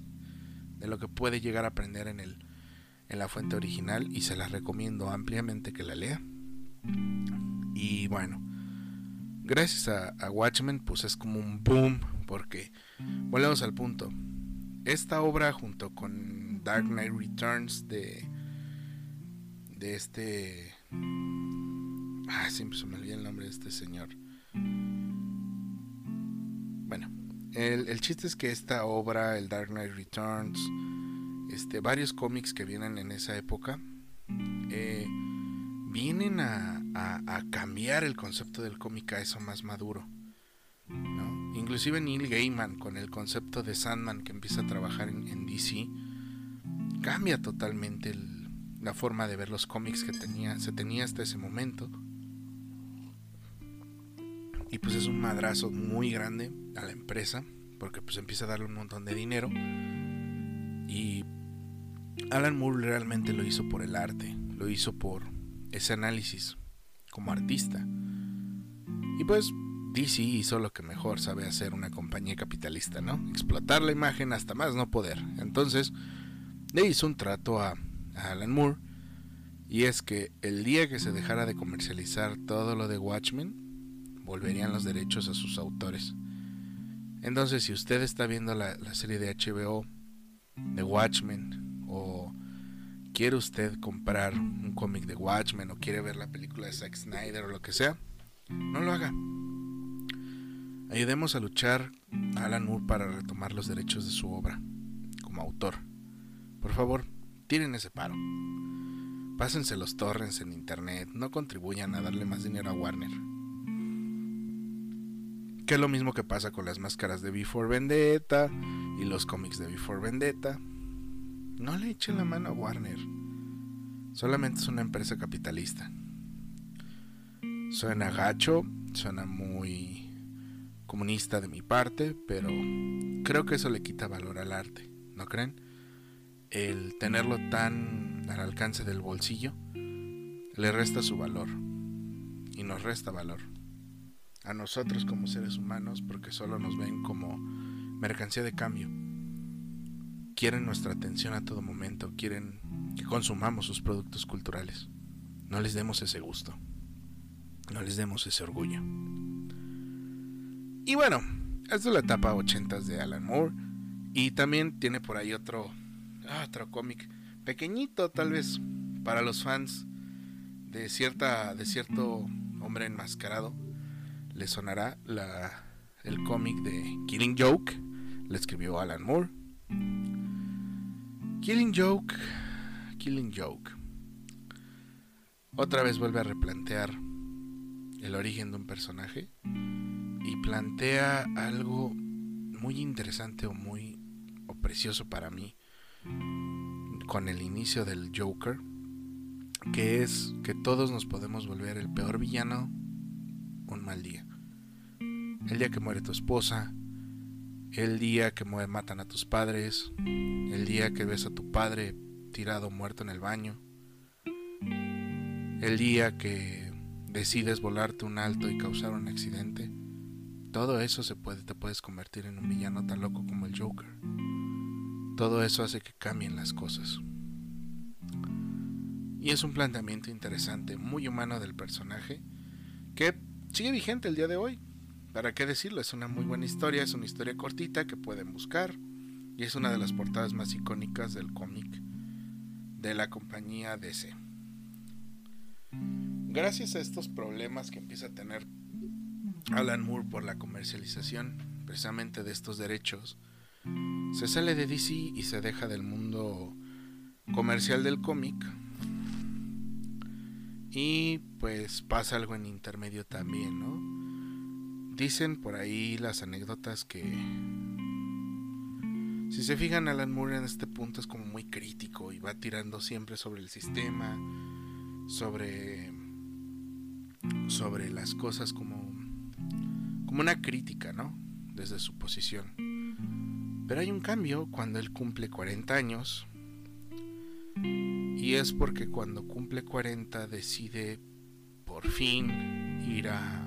S1: de lo que puede llegar a aprender en, el, en la fuente original y se la recomiendo ampliamente que la lea. Y bueno, gracias a, Watchmen, pues es como un boom, porque volvemos al punto. Esta obra, junto con Dark Knight Returns de, de este. Ah, siempre se me olvida el nombre de este señor. Bueno, el, el, chiste es que esta obra, el Dark Knight Returns, este, varios cómics que vienen en esa época, eh, vienen a, cambiar el concepto del cómic a eso más maduro. Inclusive Neil Gaiman con el concepto de Sandman que empieza a trabajar en, DC cambia totalmente la forma de ver los cómics que tenía, se tenía hasta ese momento. Y pues es un madrazo muy grande a la empresa porque pues empieza a darle un montón de dinero. Y Alan Moore realmente lo hizo por el arte, lo hizo por ese análisis como artista. Y pues DC hizo lo que mejor sabe hacer una compañía capitalista, ¿no? Explotar la imagen hasta más no poder. Entonces, le hizo un trato a, Alan Moore y es que el día que se dejara de comercializar todo lo de Watchmen, volverían los derechos a sus autores. Entonces, si usted está viendo la, la serie de HBO de Watchmen o quiere usted comprar un cómic de Watchmen o quiere ver la película de Zack Snyder o lo que sea, no lo haga. Ayudemos a luchar a Alan Moore para retomar los derechos de su obra como autor. Por favor, tiren ese paro. Pásense los torrents en internet, no contribuyan a darle más dinero a Warner. Que es lo mismo que pasa con las máscaras de Before Vendetta y los cómics de Before Vendetta. No le echen la mano a Warner. Solamente es una empresa capitalista. Suena gacho, suena muy comunista de mi parte, pero creo que eso le quita valor al arte, ¿no creen? El tenerlo tan al alcance del bolsillo le resta su valor y nos resta valor a nosotros como seres humanos porque solo nos ven como mercancía de cambio quieren nuestra atención a todo momento, quieren que consumamos sus productos culturales. No les demos ese gusto, no les demos ese orgullo. Y bueno, esta es la etapa 80 de Alan Moore. Y también tiene por ahí otro, ah, otro cómic pequeñito, tal vez para los fans de cierta, de cierto hombre enmascarado. Le sonará el cómic de Killing Joke. Le escribió Alan Moore. Killing Joke, Killing Joke. Otra vez vuelve a replantear el origen de un personaje y plantea algo muy interesante o muy o precioso para mí con el inicio del Joker, que es que todos nos podemos volver el peor villano un mal día. El día que muere tu esposa, el día que matan a tus padres, el día que ves a tu padre tirado muerto en el baño, el día que decides volarte un alto y causar un accidente, todo eso se puede, te puedes convertir en un villano tan loco como el Joker. Todo eso hace que cambien las cosas. Y es un planteamiento interesante, muy humano del personaje, que sigue vigente el día de hoy. ¿Para qué decirlo? Es una muy buena historia, es una historia cortita que pueden buscar y es una de las portadas más icónicas del cómic de la compañía DC. Gracias a estos problemas que empieza a tener Alan Moore por la comercialización precisamente de estos derechos, se sale de DC y se deja del mundo comercial del cómic. Y pues pasa algo en intermedio también, ¿no? Dicen por ahí las anécdotas que si se fijan Alan Moore en este punto es como muy crítico y va tirando siempre sobre el sistema, sobre sobre las cosas como como una crítica, ¿no? Desde su posición. Pero hay un cambio cuando él cumple 40 años y es porque cuando cumple 40 decide por fin ir a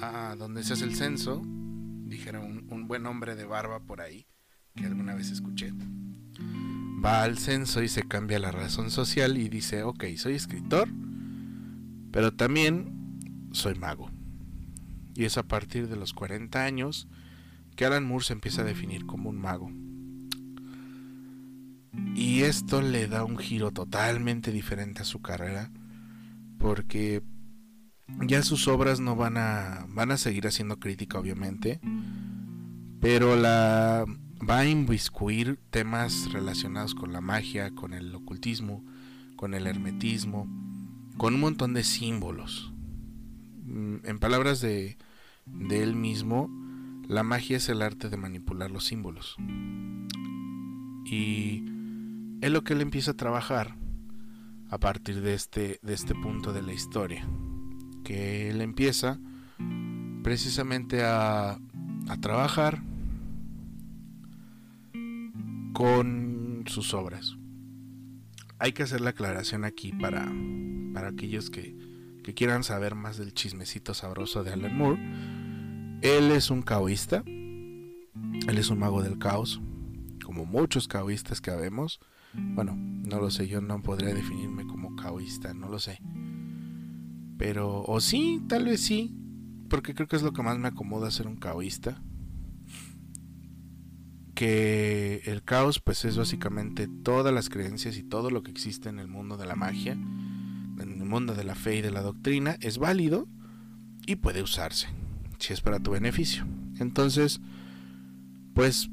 S1: a donde se hace el censo, dijera un, buen hombre de barba por ahí, que alguna vez escuché. Va al censo y se cambia la razón social y dice, ok, soy escritor, pero también soy mago. Y es a partir de los 40 años que Alan Moore se empieza a definir como un mago. Y esto le da un giro totalmente diferente a su carrera, porque ya sus obras no van a van a seguir haciendo crítica obviamente pero la va a inviscuir temas relacionados con la magia con el ocultismo con el hermetismo con un montón de símbolos mm, en palabras de, de él mismo la magia es el arte de manipular los símbolos y es lo que él empieza a trabajar a partir de este, de este punto de la historia que él empieza precisamente a, trabajar con sus obras. Hay que hacer la aclaración aquí para, para aquellos que, que quieran saber más del chismecito sabroso de Alan Moore. Él es un caoísta, él es un mago del caos, como muchos caoístas que habemos. Bueno, no lo sé, yo no podría definirme como caoísta, no lo sé. Pero, o sí, tal vez sí, porque creo que es lo que más me acomoda ser un caoísta. Que el caos, pues es básicamente todas las creencias y todo lo que existe en el mundo de la magia, en el mundo de la fe y de la doctrina, es válido y puede usarse, si es para tu beneficio. Entonces, pues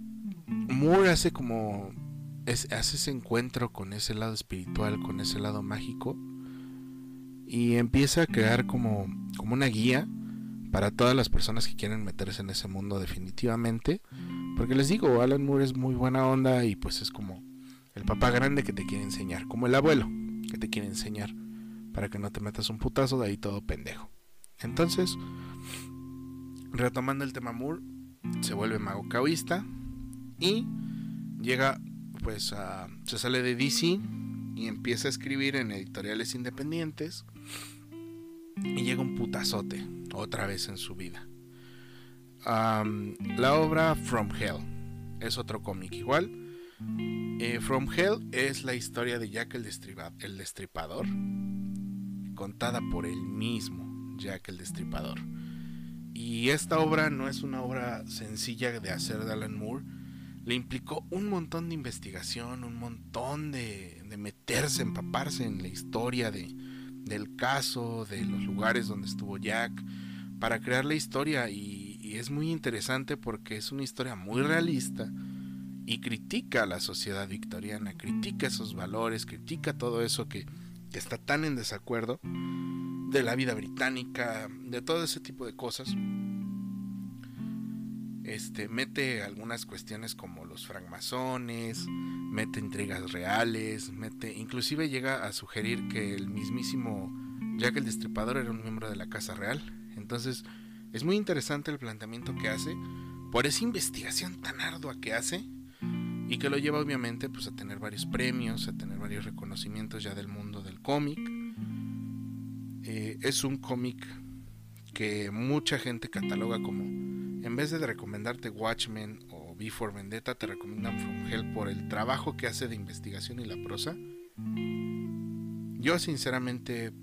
S1: Moore hace como hace ese encuentro con ese lado espiritual, con ese lado mágico y empieza a crear como, como una guía para todas las personas que quieren meterse en ese mundo definitivamente. Porque les digo, Alan Moore es muy buena onda y pues es como el papá grande que te quiere enseñar, como el abuelo que te quiere enseñar para que no te metas un putazo de ahí todo pendejo. Entonces, retomando el tema Moore, se vuelve mago caoísta y llega pues se sale de DC y empieza a escribir en editoriales independientes y llega un putazote otra vez en su vida. la obra From Hell es otro cómic igual. Eh, From Hell es la historia de Jack el, el Destripador, contada por él mismo, Jack el Destripador. Y esta obra no es una obra sencilla de hacer de Alan Moore, le implicó un montón de investigación, un montón de, meterse, empaparse en la historia de, del caso, de los lugares donde estuvo Jack, para crear la historia. Y, es muy interesante porque es una historia muy realista y critica a la sociedad victoriana, critica esos valores, critica todo eso que está tan en desacuerdo de la vida británica, de todo ese tipo de cosas. este, mete algunas cuestiones como los francmasones, mete intrigas reales, mete, inclusive llega a sugerir que el mismísimo Jack el Destripador era un miembro de la Casa Real. Entonces, es muy interesante el planteamiento que hace por esa investigación tan ardua que hace y que lo lleva obviamente pues a tener varios premios, a tener varios reconocimientos ya del mundo del cómic. Eh, es un cómic que mucha gente cataloga como, en vez de recomendarte Watchmen o Before Vendetta, te recomiendan From Hell por el trabajo que hace de investigación y la prosa. Yo sinceramente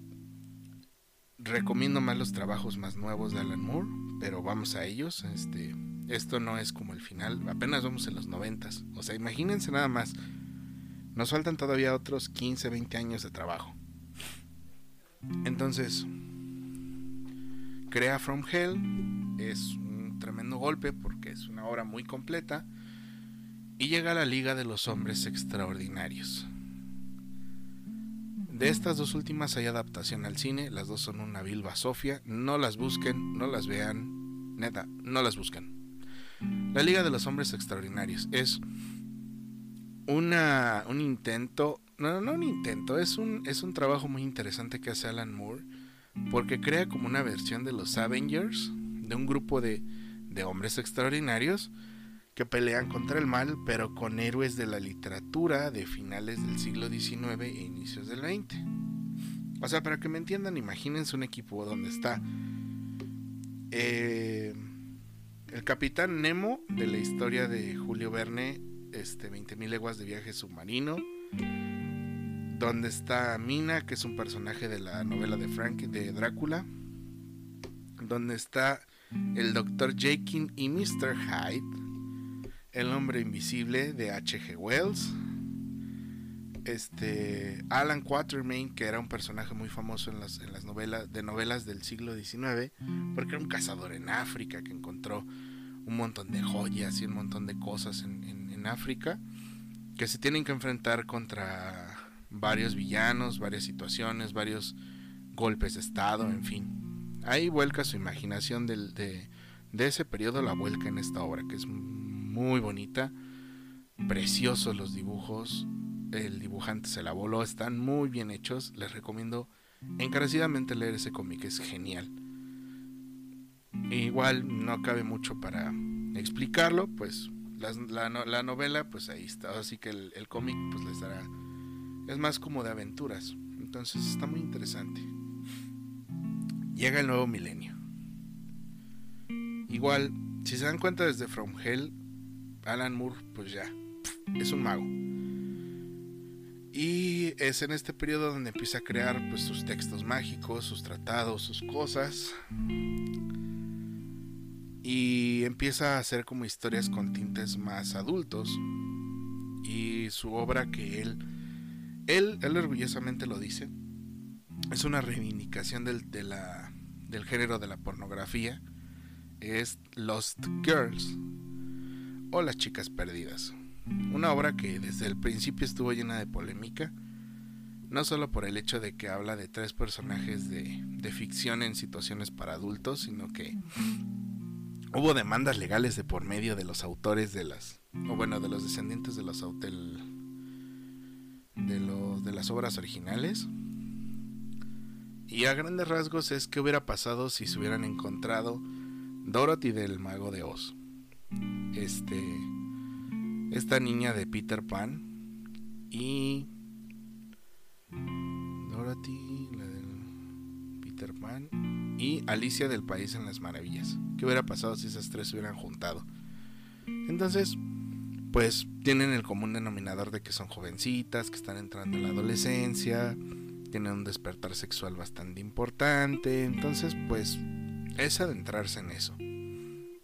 S1: recomiendo más los trabajos más nuevos de Alan Moore, pero vamos a ellos. Este, esto no es como el final, apenas vamos en los noventas. O sea, imagínense nada más. Nos faltan todavía otros 15, 20 años de trabajo. Entonces, crea From Hell. Es un tremendo golpe porque es una obra muy completa. Y llega a la Liga de los Hombres Extraordinarios. De estas dos últimas hay adaptación al cine, las dos son una vilva sofia, no las busquen, no las vean, neta, no las busquen. La Liga de los Hombres Extraordinarios es una, un intento, no, no un intento, es un, es un trabajo muy interesante que hace Alan Moore porque crea como una versión de los Avengers, de un grupo de, de hombres extraordinarios que pelean contra el mal, pero con héroes de la literatura de finales del siglo XIX e inicios del XX. O sea, para que me entiendan, imagínense un equipo donde está eh, el capitán Nemo de la historia de Julio Verne, este 20.000 leguas de viaje submarino, donde está Mina, que es un personaje de la novela de Frank de Drácula, donde está el Dr. Jekyll y Mr. Hyde, el hombre invisible de H.G. Wells. Este Alan Quatermain, que era un personaje muy famoso en las, en las novelas de novelas del siglo XIX, porque era un cazador en África que encontró un montón de joyas y un montón de cosas en, en África que se tienen que enfrentar contra varios villanos, varias situaciones, varios golpes de estado, en fin. Ahí vuelca su imaginación de, ese periodo, la vuelca en esta obra, que es muy bonita. Preciosos los dibujos. El dibujante se la voló. Están muy bien hechos. Les recomiendo encarecidamente leer ese cómic. Es genial. igual no cabe mucho para explicarlo. Pues la, la, novela, pues ahí está. Así que el, el cómic, pues les dará. Es más como de aventuras. Entonces está muy interesante. Llega el nuevo milenio. Igual, si se dan cuenta desde From Hell, Alan Moore, pues ya, es un mago. Y es en este periodo donde empieza a crear pues, sus textos mágicos, sus tratados, sus cosas. Y empieza a hacer como historias con tintes más adultos. Y su obra que él, él, él orgullosamente lo dice, es una reivindicación del, del género de la pornografía. Es Lost Girls o Las chicas perdidas. Una obra que desde el principio estuvo llena de polémica, no solo por el hecho de que habla de tres personajes de, ficción en situaciones para adultos, sino que hubo demandas legales de por medio de los autores de las, o bueno, de los descendientes de los del, de los de las obras originales. Y a grandes rasgos es que hubiera pasado si se hubieran encontrado Dorothy del Mago de Oz este esta niña de Peter Pan y Dorothy, la del Peter Pan y Alicia del País en las Maravillas. ¿Qué hubiera pasado si esas tres se hubieran juntado? Entonces, pues tienen el común denominador de que son jovencitas, que están entrando en la adolescencia, tienen un despertar sexual bastante importante, entonces pues es adentrarse en eso,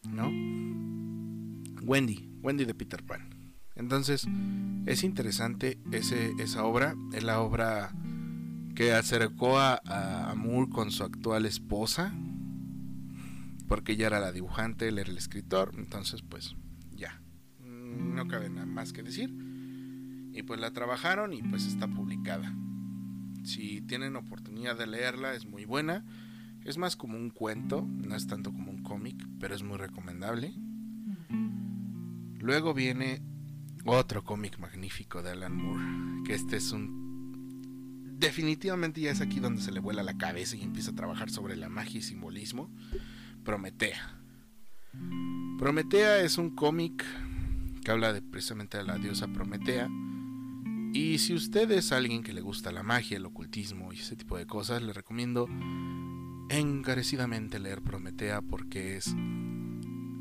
S1: ¿no? Wendy, Wendy de Peter Pan. Entonces, es interesante ese, esa obra, es la obra que acercó a, a Moore con su actual esposa, porque ella era la dibujante, él era el escritor, entonces pues no cabe nada más que decir. Y pues la trabajaron y pues está publicada. Si tienen oportunidad de leerla, es muy buena. Es más como un cuento, no es tanto como un cómic, pero es muy recomendable. Luego viene otro cómic magnífico de Alan Moore, que este es un... Definitivamente ya es aquí donde se le vuela la cabeza y empieza a trabajar sobre la magia y simbolismo. Prometea. Prometea es un cómic que habla de, precisamente de la diosa Prometea. Y si usted es alguien que le gusta la magia, el ocultismo y ese tipo de cosas, le recomiendo encarecidamente leer Prometea porque es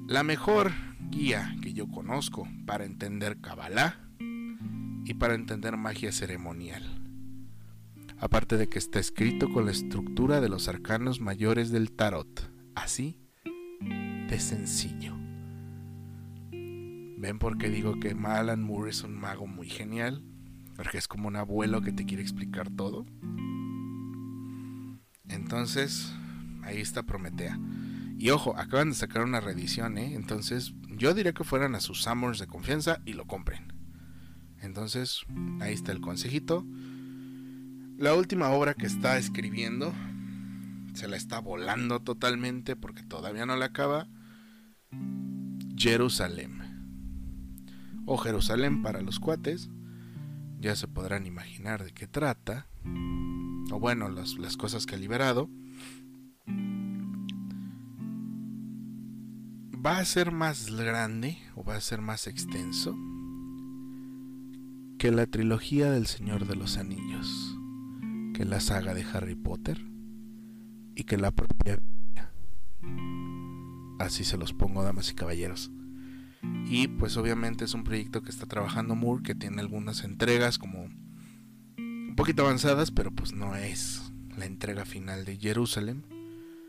S1: la mejor guía que yo conozco para entender Kabbalah y para entender magia ceremonial. Aparte de que está escrito con la estructura de los arcanos mayores del tarot, así de sencillo. ¿Ven por qué digo que Alan Moore es un mago muy genial? Porque es como un abuelo que te quiere explicar todo. Entonces, ahí está Prometea. Y ojo, acaban de sacar una reedición, ¿eh? Entonces, yo diría que fueran a sus Summers de confianza y lo compren. Entonces, ahí está el consejito. La última obra que está escribiendo se la está volando totalmente porque todavía no la acaba. Jerusalén. O Jerusalén para los cuates. Ya se podrán imaginar de qué trata. O bueno, las, las cosas que ha liberado. va a ser más grande o va a ser más extenso que la trilogía del Señor de los Anillos, que la saga de Harry Potter y que la propia Así se los pongo, damas y caballeros. Y pues obviamente es un proyecto que está trabajando Moore, que tiene algunas entregas como un poquito avanzadas, pero pues no es la entrega final de Jerusalén.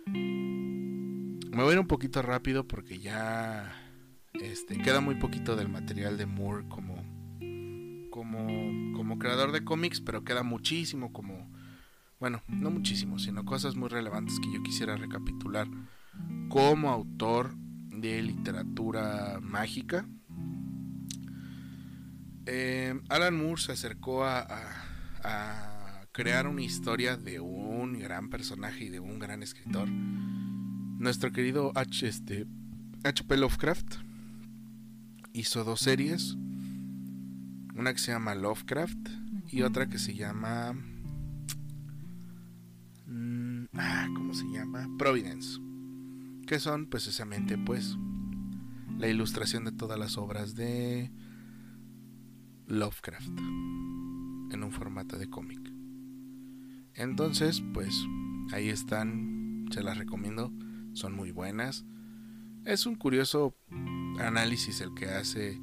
S1: Me voy a ir un poquito rápido porque ya este, queda muy poquito del material de Moore como, como, como creador de cómics, pero queda muchísimo como, bueno, no muchísimo, sino cosas muy relevantes que yo quisiera recapitular como autor de literatura mágica. Eh, Alan Moore se acercó a, a crear una historia de un gran personaje y de un gran escritor nuestro querido H, este, H.P. Lovecraft hizo dos series. Una que se llama Lovecraft y otra que se llama... Mm, ah, ¿Cómo se llama? Providence. Que son precisamente pues la ilustración de todas las obras de Lovecraft en un formato de cómic. Entonces, pues ahí están, se las recomiendo son muy buenas. Es un curioso análisis el que hace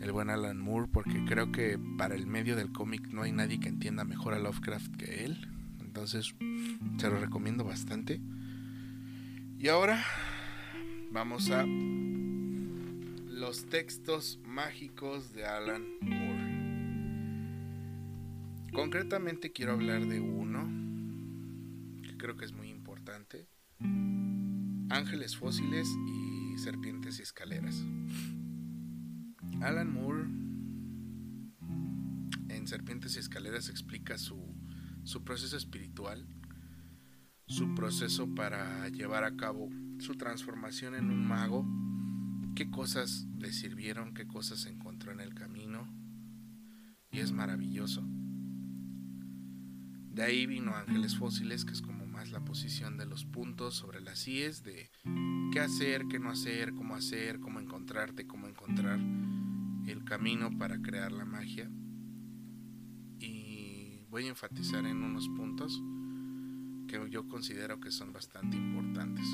S1: el buen Alan Moore porque creo que para el medio del cómic no hay nadie que entienda mejor a Lovecraft que él. Entonces se lo recomiendo bastante. Y ahora vamos a los textos mágicos de Alan Moore. Concretamente quiero hablar de uno que creo que es muy importante Ángeles fósiles y serpientes y escaleras. Alan Moore en Serpientes y Escaleras explica su, su proceso espiritual, su proceso para llevar a cabo su transformación en un mago, qué cosas le sirvieron, qué cosas encontró en el camino, y es maravilloso. De ahí vino Ángeles Fósiles, que es como la posición de los puntos sobre las IES, de qué hacer, qué no hacer, cómo hacer, cómo encontrarte, cómo encontrar el camino para crear la magia. Y voy a enfatizar en unos puntos que yo considero que son bastante importantes.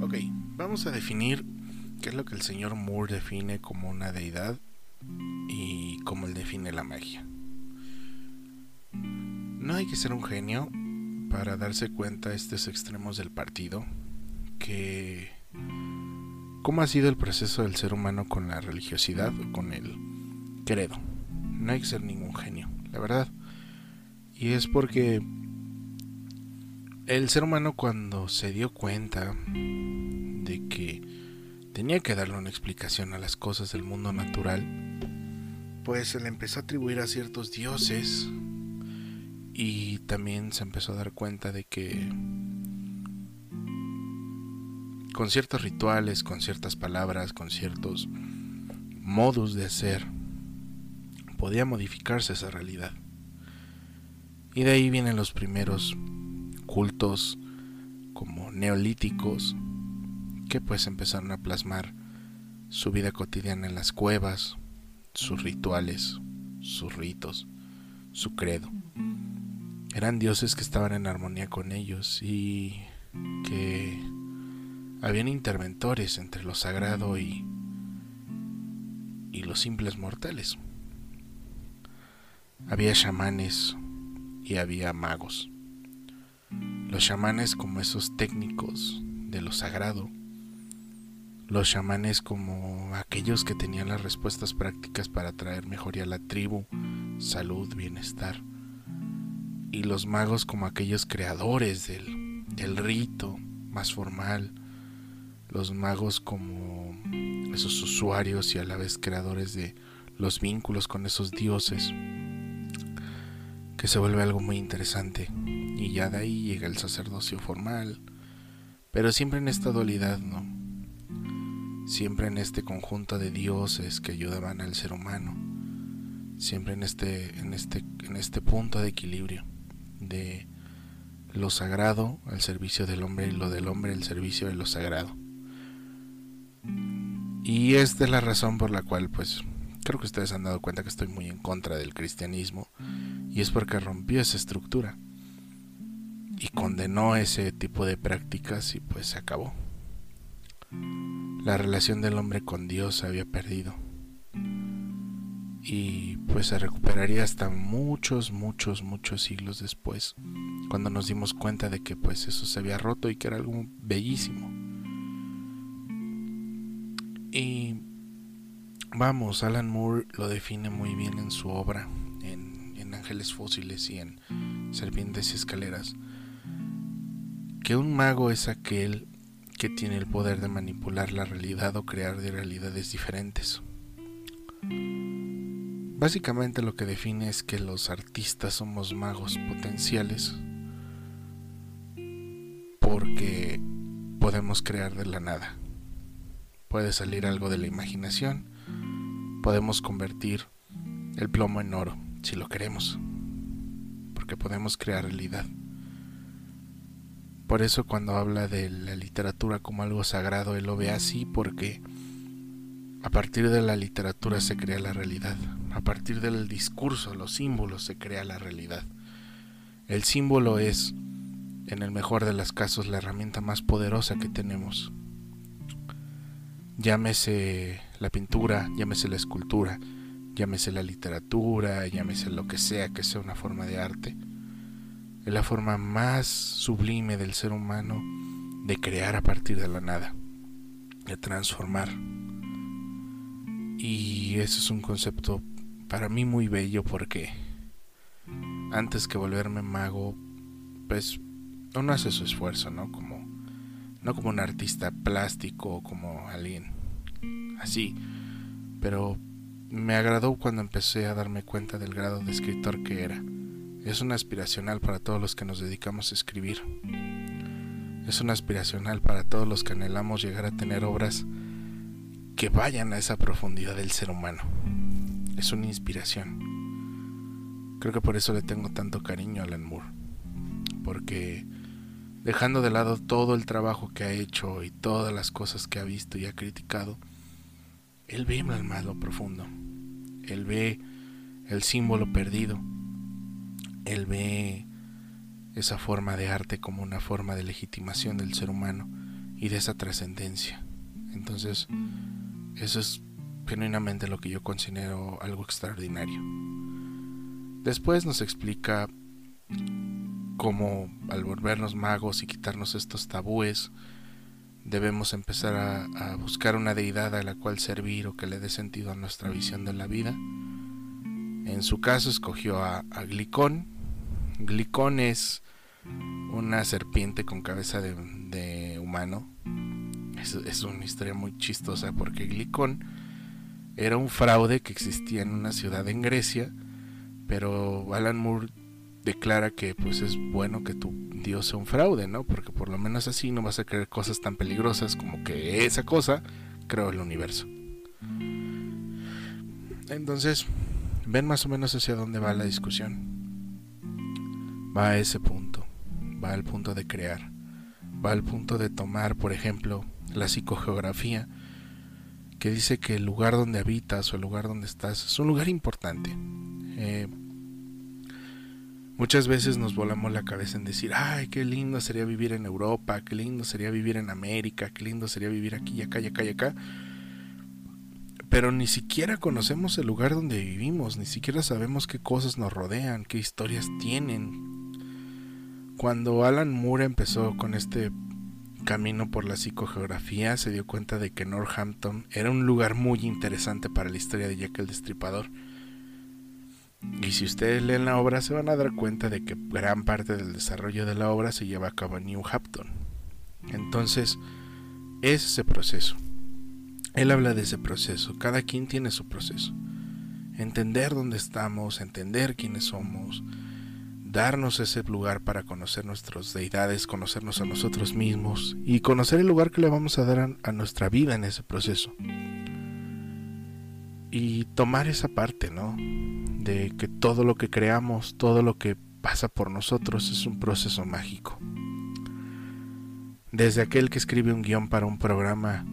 S1: Ok, vamos a definir qué es lo que el señor Moore define como una deidad y cómo él define la magia. No hay que ser un genio para darse cuenta estos extremos del partido que cómo ha sido el proceso del ser humano con la religiosidad o con el credo. No hay que ser ningún genio, la verdad. Y es porque el ser humano cuando se dio cuenta de que tenía que darle una explicación a las cosas del mundo natural, pues se le empezó a atribuir a ciertos dioses Y también se empezó a dar cuenta de que con ciertos rituales, con ciertas palabras, con ciertos modos de hacer, podía modificarse esa realidad. Y de ahí vienen los primeros cultos como neolíticos que pues empezaron a plasmar su vida cotidiana en las cuevas, sus rituales, sus ritos, su credo. Eran dioses que estaban en armonía con ellos y que habían interventores entre lo sagrado y, y los simples mortales. Había chamanes y había magos. Los chamanes como esos técnicos de lo sagrado. Los chamanes como aquellos que tenían las respuestas prácticas para traer mejoría a la tribu, salud, bienestar. Y los magos como aquellos creadores del, del rito más formal. Los magos como esos usuarios y a la vez creadores de los vínculos con esos dioses que se vuelve algo muy interesante. Y ya de ahí llega el sacerdocio formal, pero siempre en esta dualidad, ¿no? Siempre en este conjunto de dioses que ayudaban al ser humano, siempre en este, en este, en este punto de equilibrio de lo sagrado al servicio del hombre y lo del hombre al servicio de lo sagrado. Y esta es la razón por la cual, pues, creo que ustedes han dado cuenta que estoy muy en contra del cristianismo y es porque rompió esa estructura y condenó ese tipo de prácticas y pues se acabó. La relación del hombre con Dios se había perdido y pues se recuperaría hasta muchos, muchos, muchos siglos después, cuando nos dimos cuenta de que pues eso se había roto y que era algo bellísimo. Y vamos, Alan Moore lo define muy bien en su obra, ángeles fósiles y en serpientes y escaleras, que un mago es aquel que tiene el poder de manipular la realidad o crear de realidades diferentes. Básicamente lo que define es que los artistas somos magos potenciales porque podemos crear de la nada. Puede salir algo de la imaginación, podemos convertir el plomo en oro si lo queremos, porque podemos crear realidad. Por eso cuando habla de la literatura como algo sagrado, él lo ve así porque a partir de la literatura se crea la realidad, a partir del discurso, los símbolos se crea la realidad. El símbolo es, en el mejor de los casos, la herramienta más poderosa que tenemos. Llámese la pintura, llámese la escultura, llámese la literatura, llámese lo que sea que sea una forma de arte, es la forma más sublime del ser humano de crear a partir de la nada, de transformar. Y eso es un concepto para mí muy bello porque antes que volverme mago, pues uno hace su esfuerzo, ¿no? Como no como un artista plástico o como alguien así, pero me agradó cuando empecé a darme cuenta del grado de escritor que era. Es una aspiracional para todos los que nos dedicamos a escribir. Es una aspiracional para todos los que anhelamos llegar a tener obras que vayan a esa profundidad del ser humano. Es una inspiración. Creo que por eso le tengo tanto cariño a Alan Moore. Porque dejando de lado todo el trabajo que ha hecho y todas las cosas que ha visto y ha criticado, él ve el más lo profundo. Él ve el símbolo perdido. Él ve esa forma de arte como una forma de legitimación del ser humano y de esa trascendencia. Entonces, eso es genuinamente lo que yo considero algo extraordinario. Después nos explica cómo al volvernos magos y quitarnos estos tabúes, debemos empezar a, buscar una deidad a la cual servir o que le dé sentido a nuestra visión de la vida. En su caso escogió a, Glicón. Glicón es una serpiente con cabeza de, humano. Es, es, una historia muy chistosa porque Glicón era un fraude que existía en una ciudad en Grecia, pero Alan Moore declara que pues es bueno que tu Dios sea un fraude, ¿no? Porque por lo menos así no vas a creer cosas tan peligrosas como que esa cosa creó el universo. Entonces, ven más o menos hacia dónde va la discusión. Va a ese punto, va al punto de crear, va al punto de tomar, por ejemplo, la psicogeografía, que dice que el lugar donde habitas o el lugar donde estás es un lugar importante. Eh, muchas veces nos volamos la cabeza en decir, ay, qué lindo sería vivir en Europa, qué lindo sería vivir en América, qué lindo sería vivir aquí y acá y acá y acá pero ni siquiera conocemos el lugar donde vivimos, ni siquiera sabemos qué cosas nos rodean, qué historias tienen. Cuando Alan Moore empezó con este camino por la psicogeografía, se dio cuenta de que Northampton era un lugar muy interesante para la historia de Jack el Destripador. Y si ustedes leen la obra se van a dar cuenta de que gran parte del desarrollo de la obra se lleva a cabo en New Hampton. Entonces, es ese proceso. Él habla de ese proceso, cada quien tiene su proceso. Entender dónde estamos, entender quiénes somos, darnos ese lugar para conocer nuestras deidades, conocernos a nosotros mismos y conocer el lugar que le vamos a dar a, nuestra vida en ese proceso. Y tomar esa parte, ¿no? De que todo lo que creamos, todo lo que pasa por nosotros es un proceso mágico. Desde aquel que escribe un guion para un programa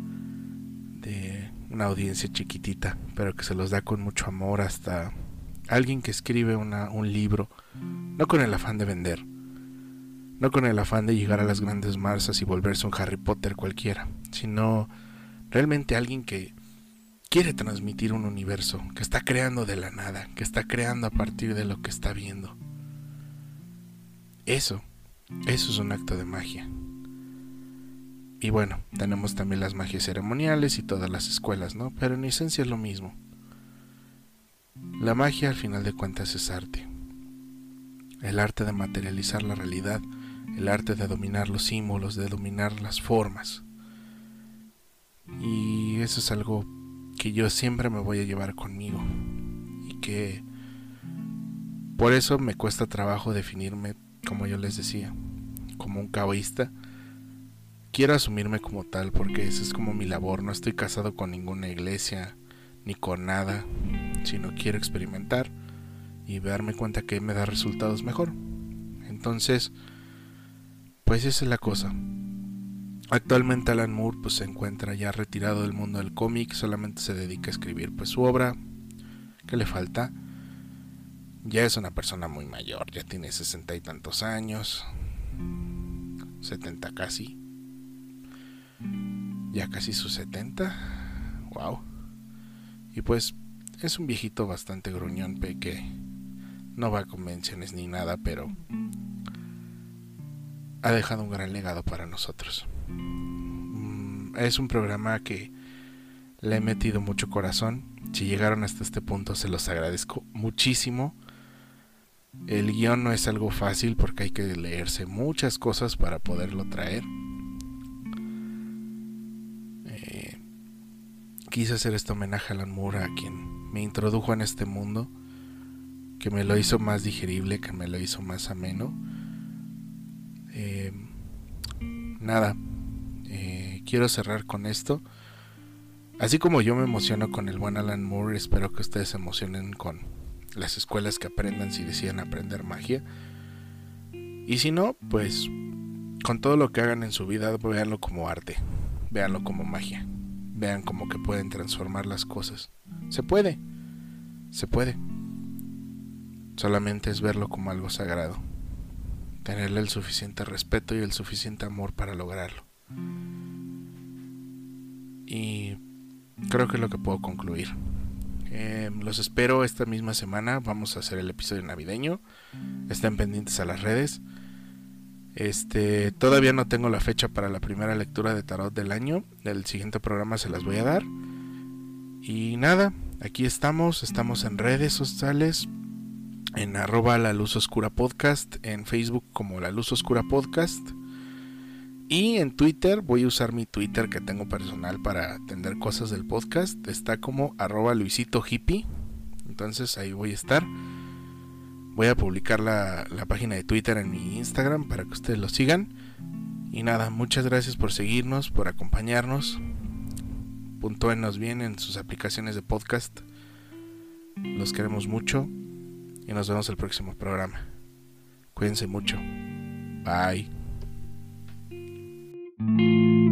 S1: una audiencia chiquitita, pero que se los da con mucho amor hasta alguien que escribe un libro, no con el afán de vender, no con el afán de llegar a las grandes masas y volverse un Harry Potter cualquiera, sino realmente alguien que quiere transmitir un universo, que está creando de la nada, que está creando a partir de lo que está viendo. Eso, eso es un acto de magia. Y bueno, tenemos también las magias ceremoniales y todas las escuelas, ¿no? Pero en esencia es lo mismo. La magia al final de cuentas es arte. El arte de materializar la realidad, el arte de dominar los símbolos, de dominar las formas. Y eso es algo que yo siempre me voy a llevar conmigo. Y que por eso me cuesta trabajo definirme, como yo les decía, como un caoísta quiero asumirme como tal porque esa es como mi labor. No estoy casado con ninguna iglesia ni con nada, sino quiero experimentar y darme cuenta que me da resultados mejor. Entonces, pues esa es la cosa. Actualmente Alan Moore pues, se encuentra ya retirado del mundo del cómic, solamente se dedica a escribir pues su obra. ¿Qué le falta? Ya es una persona muy mayor, ya tiene sesenta y tantos años, setenta casi ya casi sus 70. Wow. Y pues es un viejito bastante gruñón que no va a convenciones ni nada, pero ha dejado un gran legado para nosotros. Mm, es un programa que le he metido mucho corazón. Si llegaron hasta este punto se los agradezco muchísimo. El guion no es algo fácil porque hay que leerse muchas cosas para poderlo traer. quise hacer este homenaje a Alan Moore, a quien me introdujo en este mundo, que me lo hizo más digerible, que me lo hizo más ameno. Eh, nada, eh, quiero cerrar con esto. Así como yo me emociono con el buen Alan Moore, espero que ustedes se emocionen con las escuelas que aprendan si deciden aprender magia. Y si no, pues con todo lo que hagan en su vida, véanlo como arte, véanlo como magia vean como que pueden transformar las cosas. Se puede, se puede. Solamente es verlo como algo sagrado, tenerle el suficiente respeto y el suficiente amor para lograrlo. Y creo que es lo que puedo concluir. Eh, los espero esta misma semana. Vamos a hacer el episodio navideño. Estén pendientes a las redes. Este, todavía no tengo la fecha para la primera lectura de tarot del año. El siguiente programa se las voy a dar. Y nada, aquí estamos, estamos en redes sociales, en arroba la luz oscura podcast, en Facebook como la luz oscura podcast. Y en Twitter voy a usar mi Twitter que tengo personal para atender cosas del podcast. Está como arroba Luisito Hippie. Entonces ahí voy a estar. Voy a publicar la, la página de Twitter en mi Instagram para que ustedes lo sigan. Y nada, muchas gracias por seguirnos, por acompañarnos. Puntúenos bien en sus aplicaciones de podcast. Los queremos mucho y nos vemos el próximo programa. Cuídense mucho. Bye. Música